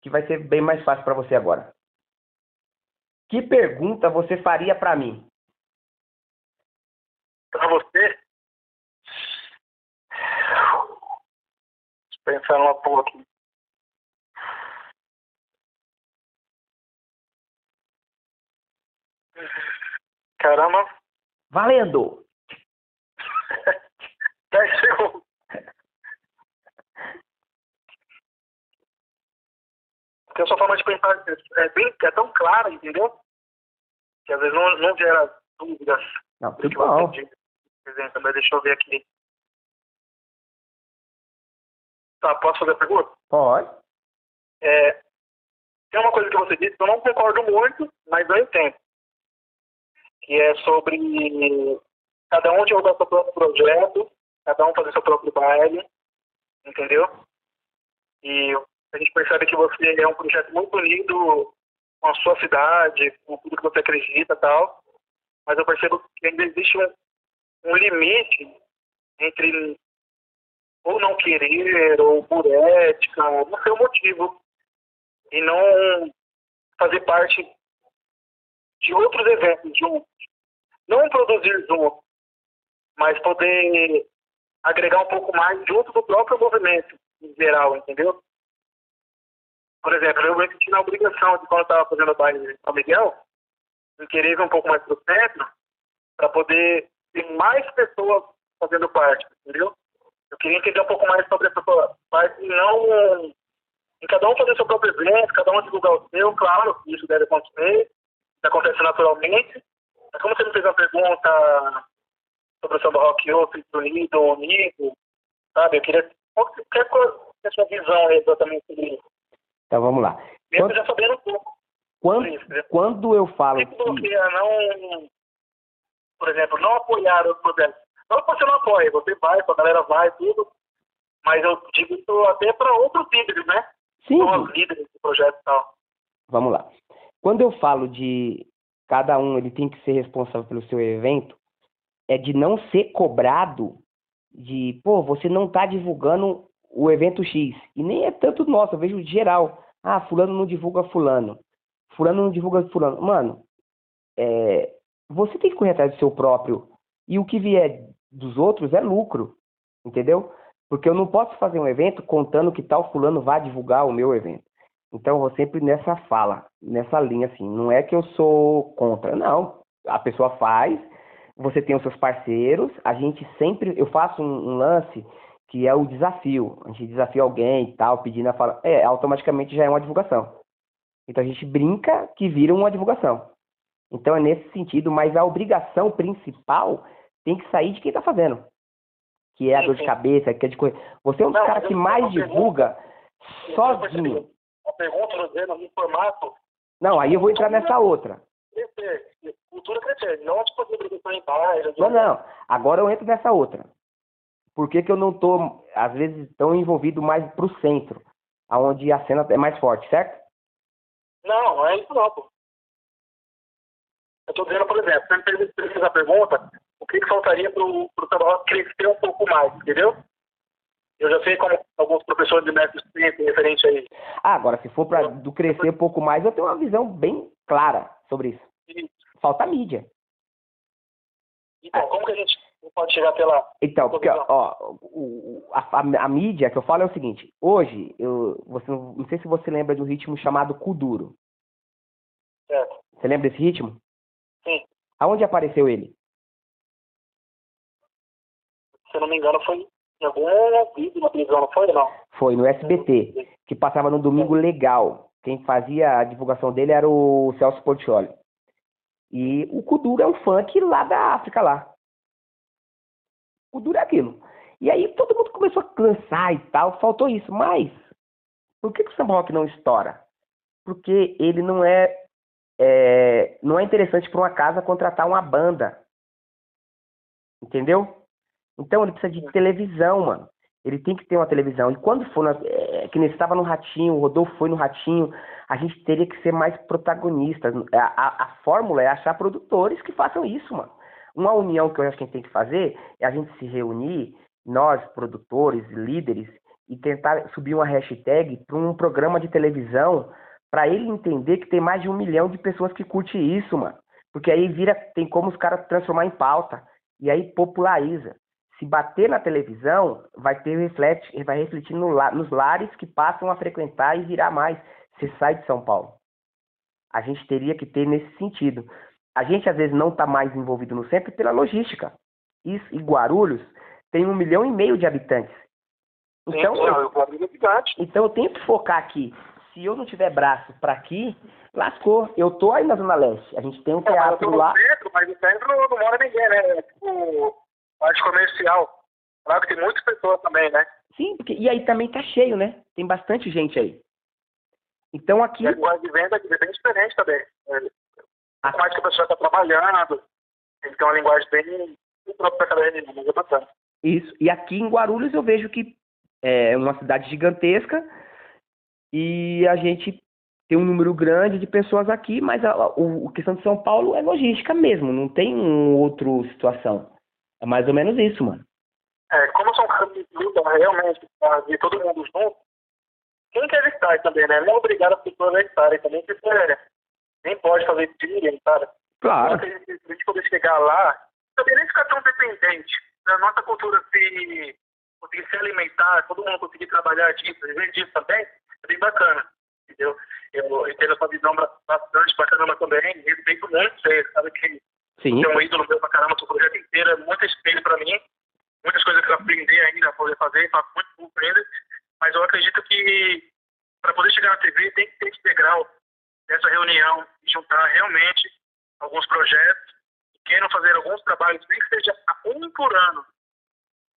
Speaker 2: que vai ser bem mais fácil pra você agora. Que pergunta você faria pra mim?
Speaker 3: Pra você. Deixa eu pensar numa porra aqui. Caramba,
Speaker 2: Valendo! <laughs>
Speaker 3: 10 segundos. Porque a sua forma de pensar é, bem, é tão clara, entendeu? Que às vezes não, não gera dúvidas.
Speaker 2: Não.
Speaker 3: Por exemplo, mas deixa eu ver aqui. Tá, posso fazer a pergunta?
Speaker 2: Pode.
Speaker 3: É, tem uma coisa que você disse que eu não concordo muito, mas eu entendo. Que é sobre cada um divulgar seu próprio projeto, cada um fazer seu próprio baile, entendeu? E a gente percebe que você é um projeto muito unido com a sua cidade, com tudo que você acredita e tal, mas eu percebo que ainda existe um, um limite entre ou não querer, ou por ética, não sei o motivo, e não fazer parte de outros eventos juntos. Não produzir junto, mas poder agregar um pouco mais junto do próprio movimento em geral, entendeu? Por exemplo, eu me senti na obrigação de quando eu estava fazendo o baile de São Miguel, em querer ir um pouco mais para o centro, para poder ter mais pessoas fazendo parte, entendeu? Eu queria entender um pouco mais sobre essa parte não em cada um fazer seu próprio evento, cada um divulgar o seu, claro, isso deve acontecer, isso acontece naturalmente. Mas como você me fez uma pergunta sobre o samba rock outro, unido, unido, sabe? Eu queria qualquer coisa, a sua visão exatamente sobre isso.
Speaker 2: Então vamos lá.
Speaker 3: Mesmo
Speaker 2: Quando,
Speaker 3: já sabendo um pouco
Speaker 2: quando,
Speaker 3: isso, entendeu?
Speaker 2: quando eu falo
Speaker 3: Tipo,
Speaker 2: que.
Speaker 3: bloqueia não, por exemplo, não apoiar os projetos. Não que você não apoia, você vai, a galera vai, tudo. Mas eu digo isso até para outros líderes, né?
Speaker 2: Sim,
Speaker 3: Não os líderes do projeto e tal.
Speaker 2: vamos lá. Quando eu falo de cada um ele tem que ser responsável pelo seu evento, é de não ser cobrado de, pô, você não está divulgando o evento X. E nem é tanto nosso, eu vejo geral. Ah, fulano não divulga fulano. Fulano não divulga fulano. Mano, é, você tem que correr atrás do seu próprio. E o que vier dos outros é lucro. Entendeu? Porque eu não posso fazer um evento contando que tal fulano vai divulgar o meu evento. Então eu vou sempre nessa fala, nessa linha assim. Não é que eu sou contra, não. A pessoa faz, você tem os seus parceiros, a gente sempre. Eu faço um, um lance que é o desafio. A gente desafia alguém e tal, pedindo a fala. É, automaticamente já é uma divulgação. Então a gente brinca que vira uma divulgação. Então é nesse sentido, mas a obrigação principal tem que sair de quem está fazendo. Que é a
Speaker 3: Sim,
Speaker 2: dor de cabeça, que é de coisa. Você é um dos caras que mais
Speaker 3: uma pergunta-
Speaker 2: divulga sozinho.
Speaker 3: percebi. A pergunta dizendo no formato
Speaker 2: Não, aí eu vou entrar nessa outra.
Speaker 3: crescer, cultura crescer, não tipo assim, em.
Speaker 2: Não, não. Agora eu entro nessa outra. Por que, que eu não tô, às vezes, tão envolvido mais pro centro, aonde a cena é mais forte, certo?
Speaker 3: Não, é isso não, pô. Eu tô dizendo, por exemplo, você me fez- a pergunta, o que, que faltaria pro, pro trabalho crescer um pouco mais, entendeu? Eu já sei como alguns professores de método sempre referente a isso.
Speaker 2: Ah, agora, se for para do crescer um pouco mais, eu tenho uma visão bem clara sobre isso. Falta mídia.
Speaker 3: Então, como que a gente pode chegar lá?
Speaker 2: Então, porque, ó, o- a, a- a mídia que eu falo é o seguinte: hoje, eu, você, não não sei se você lembra de um ritmo chamado Kuduro.
Speaker 3: Certo?
Speaker 2: Você lembra desse ritmo?
Speaker 3: Sim.
Speaker 2: Aonde apareceu ele?
Speaker 3: Se eu não me engano, foi em algum vídeo na televisão, não foi? Não.
Speaker 2: Foi no SBT, que passava no Domingo Legal. Quem fazia a divulgação dele era o Celso Portioli. E o Kuduro é um funk lá da África lá. O Kuduro é aquilo. E aí todo mundo começou a cansar e tal, faltou isso. Mas, por que, que o samba rock não estoura? porque ele não é, é não é interessante para uma casa contratar uma banda. Entendeu? Então ele precisa de televisão, mano. Ele tem que ter uma televisão. E quando for, na, é, que nem estava no Ratinho, o Rodolfo foi no Ratinho, a gente teria que ser mais protagonistas. A, a, a, fórmula é achar produtores que façam isso, mano. Uma união que eu acho que a gente tem que fazer é a gente se reunir, nós, produtores, líderes, e tentar subir uma hashtag para um programa de televisão para ele entender que tem mais de um milhão de pessoas que curte isso, mano. Porque aí vira, tem como os caras transformar em pauta. E aí populariza se bater na televisão, vai ter reflete, vai refletir no, nos lares que passam a frequentar e virar mais. Você sai de São Paulo. A gente teria que ter nesse sentido. A gente às vezes não está mais envolvido no centro pela logística. Isso, e Guarulhos tem um milhão e meio de habitantes. Então,
Speaker 3: Sim, eu,
Speaker 2: então eu tenho que focar aqui. Se eu não tiver braço para aqui, lascou. Eu tô aí na Zona Leste. A gente tem um teatro
Speaker 3: é,
Speaker 2: lá.
Speaker 3: Centro, mas no centro não mora ninguém, né? É tipo, parte comercial. Claro que tem muitas pessoas também, né?
Speaker 2: Sim, porque, e aí também tá cheio, né? Tem bastante gente aí. Então aqui.
Speaker 3: Linguagem de venda é bem diferente também. É, a parte que a pessoa está trabalhando, tem que ter uma linguagem bem própria para cada região, mas é bacana.
Speaker 2: Isso. E aqui em Guarulhos eu vejo que é uma cidade gigantesca e a gente tem um número grande de pessoas aqui, mas a, a, a questão de São Paulo é logística mesmo, não tem um outro situação. É mais ou menos isso, mano.
Speaker 3: É, como são caras que lutam realmente de todo mundo junto, quem quer estar também, né? Não é obrigado as pessoas a estarem também, porque é, nem pode fazer trilha, sabe?
Speaker 2: Claro.
Speaker 3: Então, a gente poder chegar lá, também nem ficar tão dependente da nossa cultura se conseguir se alimentar, todo mundo conseguir trabalhar disso, viver disso também, é bem bacana, entendeu? Eu, eu tenho essa visão bastante bacana também, respeito muito você, sabe que
Speaker 2: Sim.
Speaker 3: é um ídolo meu pra caramba, o projeto inteiro é muito espelho pra mim, muitas coisas que eu aprendi ainda a poder fazer, faço muito por ele, mas eu acredito que para poder chegar na TV tem que ter esse degrau dessa reunião, juntar realmente alguns projetos, queiram fazer alguns trabalhos, nem que seja um por ano,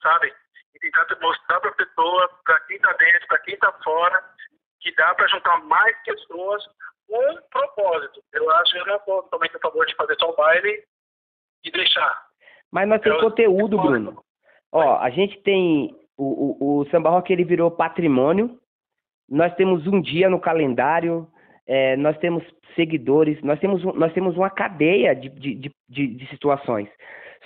Speaker 3: sabe? E tentar mostrar para a pessoa, para quem está dentro, para quem está fora, que dá para juntar mais pessoas com um propósito. Eu acho que eu não estou totalmente a favor de fazer só o baile e deixar.
Speaker 2: Mas nós temos conteúdo, Bruno. Ó, a gente tem. O, o, o samba rock ele virou patrimônio. Nós temos um dia no calendário. É, nós temos seguidores. Nós temos, nós temos uma cadeia de, de, de, de, situações.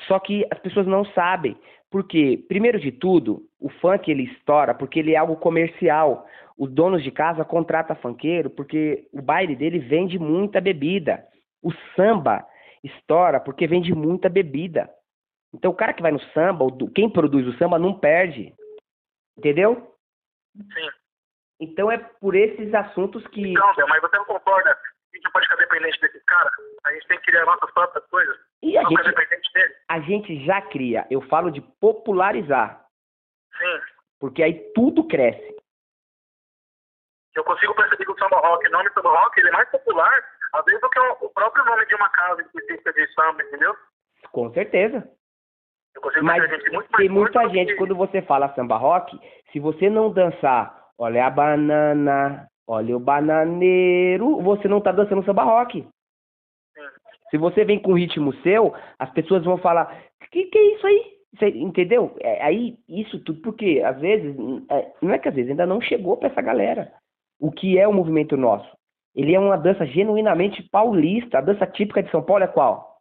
Speaker 2: Só que as pessoas não sabem. Porque, primeiro de tudo, o funk ele estoura porque ele é algo comercial. Os donos de casa contratam funkeiro porque o baile dele vende muita bebida. O samba estoura porque vende muita bebida. Então o cara que vai no samba, quem produz o samba não perde. Entendeu?
Speaker 3: Sim.
Speaker 2: Então é por esses assuntos que.
Speaker 3: Bel, mas você não concorda que a gente pode ficar dependente desses caras? A gente tem que criar nossas próprias coisas.
Speaker 2: E a
Speaker 3: não
Speaker 2: gente,
Speaker 3: dependente deles.
Speaker 2: a gente já cria. Eu falo de popularizar.
Speaker 3: Sim.
Speaker 2: Porque aí tudo cresce.
Speaker 3: Eu consigo perceber que o samba rock, o nome samba rock, ele é mais popular, às vezes, do que o o próprio nome de uma casa específica de samba, entendeu?
Speaker 2: Com certeza.
Speaker 3: Eu consigo
Speaker 2: Mas tem muita gente, quando você fala samba rock, se você não dançar, olha a banana, olha o bananeiro, você não tá dançando samba rock.
Speaker 3: Sim.
Speaker 2: Se você vem com ritmo seu, as pessoas vão falar, que que é isso aí? Você entendeu? É, aí, isso tudo, porque às vezes, é, não é que às vezes, ainda não chegou pra essa galera. O que é o movimento nosso? Ele é uma dança genuinamente paulista. A dança típica de São Paulo é qual?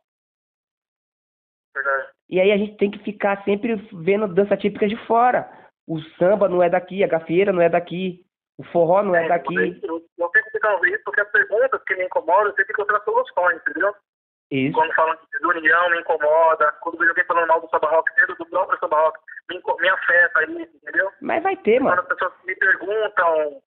Speaker 3: Verdade.
Speaker 2: E aí a gente tem que ficar sempre vendo dança típica de fora. O samba não é daqui, a gafieira não é daqui, o forró não é daqui.
Speaker 3: Eu, eu tenho que ficar ouvindo isso porque as perguntas que me incomodam, eu que encontrar soluções, entendeu?
Speaker 2: Isso.
Speaker 3: Quando falam de união, me incomoda. Quando vejo alguém falando mal do samba rock, dentro do próprio samba rock, me, me afeta isso, entendeu?
Speaker 2: Mas vai ter,
Speaker 3: Quando
Speaker 2: mano.
Speaker 3: as pessoas me perguntam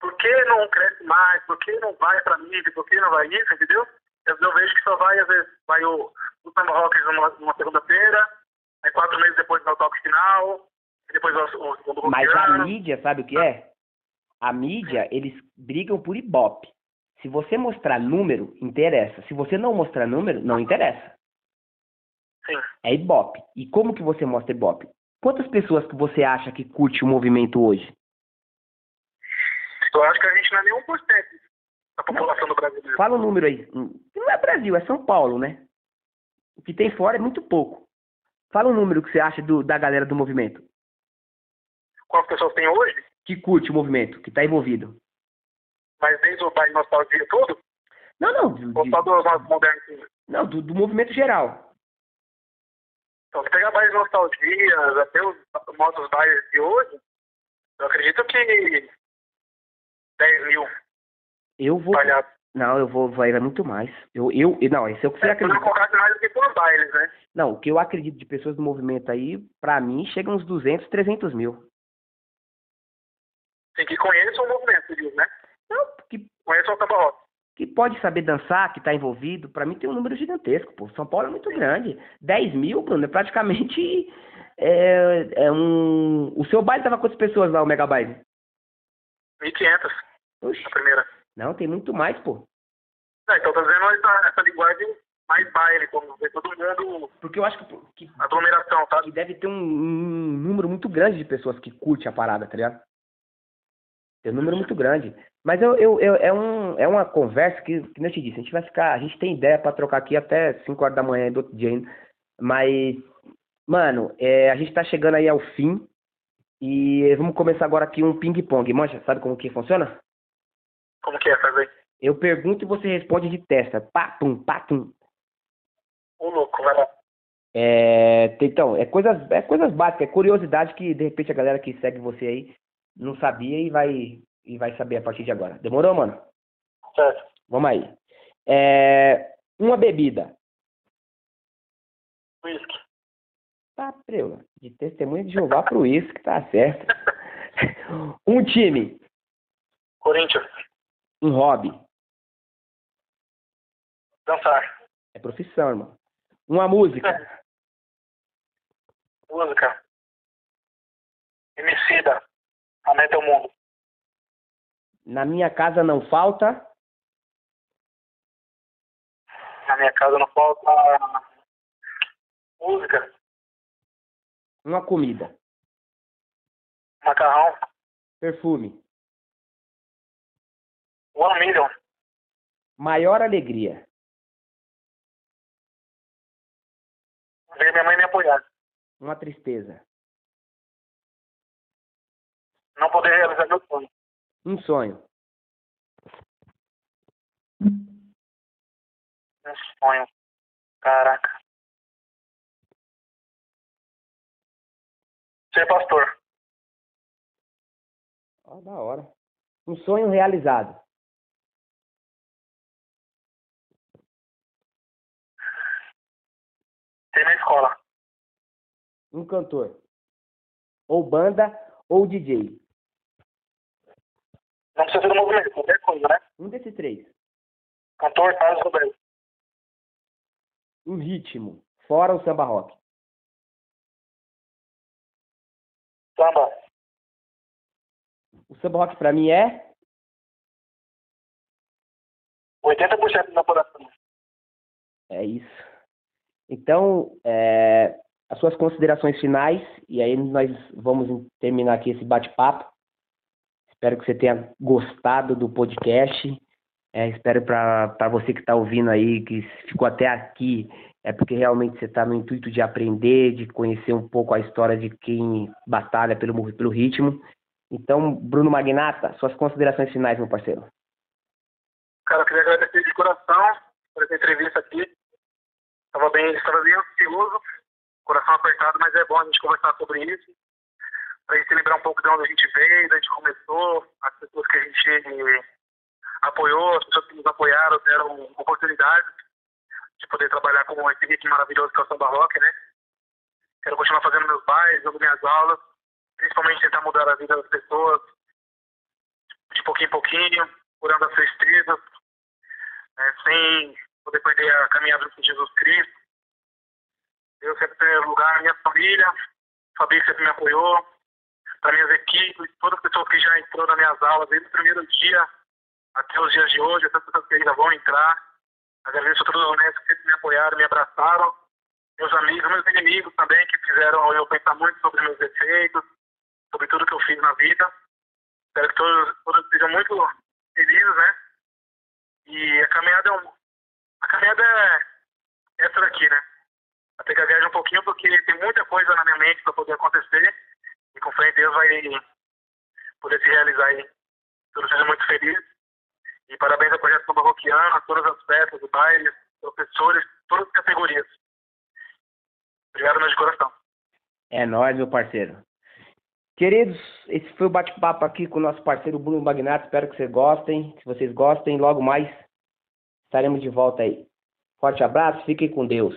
Speaker 3: por que não cresce mais, por que não vai pra mídia, por que não vai isso, entendeu? Eu, eu vejo que só vai, às vezes, vai o, o samba rock numa, numa segunda-feira, aí quatro meses depois vai o toque final, depois o, o segundo
Speaker 2: Mas a mídia, sabe o que é? A mídia, eles brigam por ibope. Se você mostrar número, interessa. Se você não mostrar número, não interessa.
Speaker 3: Sim.
Speaker 2: É ibope. E como que você mostra ibope? Quantas pessoas que você acha que curte o movimento hoje?
Speaker 3: Eu acho que a gente não é nem 1%. da população do Brasil.
Speaker 2: Fala um número aí. Não é Brasil, é São Paulo, né? O que tem fora é muito pouco. Fala um número que você acha do- da galera do movimento.
Speaker 3: Quantas pessoas tem hoje?
Speaker 2: Que curte o movimento, que tá envolvido.
Speaker 3: Mas desde o baile nostalgia todo?
Speaker 2: Não, não. de-
Speaker 3: Ou só dos nossos modernos?
Speaker 2: não, do, do movimento geral.
Speaker 3: Então, se pegar bailes nostalgias, até os modos bailes de hoje, eu acredito que 10 mil
Speaker 2: Eu vou.
Speaker 3: espalhados.
Speaker 2: Não, eu vou. Vai vai muito mais. Eu, eu, não, esse é o que você
Speaker 3: É, eu não
Speaker 2: acredita.
Speaker 3: mais do que por bailes, né?
Speaker 2: Não, o que eu acredito de pessoas do movimento aí, pra mim, chega uns 200, 300 mil.
Speaker 3: Tem que conhecer o movimento, diz, né?
Speaker 2: Não, que,
Speaker 3: Conheça o samba rock.
Speaker 2: que pode saber dançar, que tá envolvido, pra mim tem um número gigantesco, pô. São Paulo é muito grande. 10 mil, Bruno, é praticamente. É, é um. O seu baile tava quantas pessoas lá, o Mega Baile?
Speaker 3: 1.500
Speaker 2: Oxi,
Speaker 3: a primeira.
Speaker 2: não, tem muito mais, pô.
Speaker 3: Não, então tá dizendo essa, essa linguagem mais baile, como ver todo mundo,
Speaker 2: Porque eu acho que, que,
Speaker 3: aglomeração, tá?
Speaker 2: que deve ter um, um número muito grande de pessoas que curte a parada, tá ligado? Tem um número muito grande. Mas eu, eu, eu- é, um, é uma conversa que, que eu te disse, a gente vai ficar, a gente tem ideia pra trocar aqui até 5 horas da manhã do outro dia ainda. Mas, mano, é, a gente tá chegando aí ao fim e vamos começar agora aqui um ping-pong. Mancha, sabe como que funciona?
Speaker 3: Como que é, faz aí?
Speaker 2: Eu pergunto e você responde de testa. Pá, pum.
Speaker 3: O louco, vai lá.
Speaker 2: É, então, é coisas, é coisas básicas, é curiosidade que de repente a galera que segue você aí não sabia e vai, e vai saber a partir de agora. Demorou, mano?
Speaker 3: Certo.
Speaker 2: Vamos aí. É, uma bebida.
Speaker 3: Whisky.
Speaker 2: Tá, preula. De testemunha de Jeová pro isso que tá certo. <laughs> Um time.
Speaker 3: Corinthians.
Speaker 2: Um hobby.
Speaker 3: Dançar.
Speaker 2: É profissão, irmão. Uma música.
Speaker 3: Música. Emicida. Aumenta o mundo.
Speaker 2: Na minha casa não falta.
Speaker 3: Na minha casa não falta música,
Speaker 2: Uma comida.
Speaker 3: macarrão,
Speaker 2: Perfume.
Speaker 3: one million,
Speaker 2: Maior alegria.
Speaker 3: ver minha mãe me apoiar.
Speaker 2: Uma tristeza.
Speaker 3: Não poder realizar meu sonho.
Speaker 2: Um sonho.
Speaker 3: Um sonho. Caraca. Ser pastor.
Speaker 2: Ó, da hora. Um sonho realizado.
Speaker 3: Ter na escola.
Speaker 2: Um cantor. Ou banda ou DJ.
Speaker 3: Não precisa ser do movimento, qualquer coisa, né?
Speaker 2: Um desses três.
Speaker 3: Cantor, Carlos Roberto.
Speaker 2: Um ritmo. Fora o samba rock.
Speaker 3: Samba.
Speaker 2: O samba rock pra mim é
Speaker 3: 80% do meu coração.
Speaker 2: É isso. Então, é, as suas considerações finais, e aí nós vamos terminar aqui esse bate-papo. Espero que você tenha gostado do podcast. É, espero para você que está ouvindo aí, que ficou até aqui, é porque realmente você está no intuito de aprender, de conhecer um pouco a história de quem batalha pelo, pelo ritmo. Então, Bruno Magnata, suas considerações finais, meu parceiro.
Speaker 3: Cara, eu queria agradecer de coração por essa entrevista aqui. Estava bem, estava bem ansioso, coração apertado, mas é bom a gente conversar sobre isso. Pra gente lembrar um pouco de onde a gente veio, de onde a gente começou, as pessoas que a gente apoiou, as pessoas que nos apoiaram, deram oportunidade de poder trabalhar com esse ritmo maravilhoso que é o samba rock, né? Quero continuar fazendo meus bailes, dando minhas aulas, principalmente tentar mudar a vida das pessoas de pouquinho em pouquinho, curando as tristezas, né, sem poder perder a caminhada com Jesus Cristo. Eu sempre em primeiro lugar, a minha família, a Fabi sempre me apoiou, para minhas equipes, todas as pessoas que já entrou nas minhas aulas desde o primeiro dia até os dias de hoje, essas pessoas que ainda vão entrar. Agradeço a todos os honestos que sempre me apoiaram, me abraçaram. Meus amigos, meus inimigos também, que fizeram eu pensar muito sobre meus defeitos, sobre tudo que eu fiz na vida. Espero que todos, todos sejam muito felizes, né? caminhada é um... A caminhada é essa daqui, né? Ter que gaguejar um pouquinho porque tem muita coisa na minha mente para poder acontecer. E com fé em Deus vai poder se realizar aí. Espero seja muito feliz. E parabéns ao projeto Samba Roquiano, a todas as festas, o baile, professores, todas as categorias. Obrigado, meu de coração.
Speaker 2: É nóis, meu parceiro. Queridos, esse foi o bate-papo aqui com o nosso parceiro Bruno Magnato. Espero que vocês gostem. Se vocês gostem, logo mais estaremos de volta aí. Forte abraço, fiquem com Deus.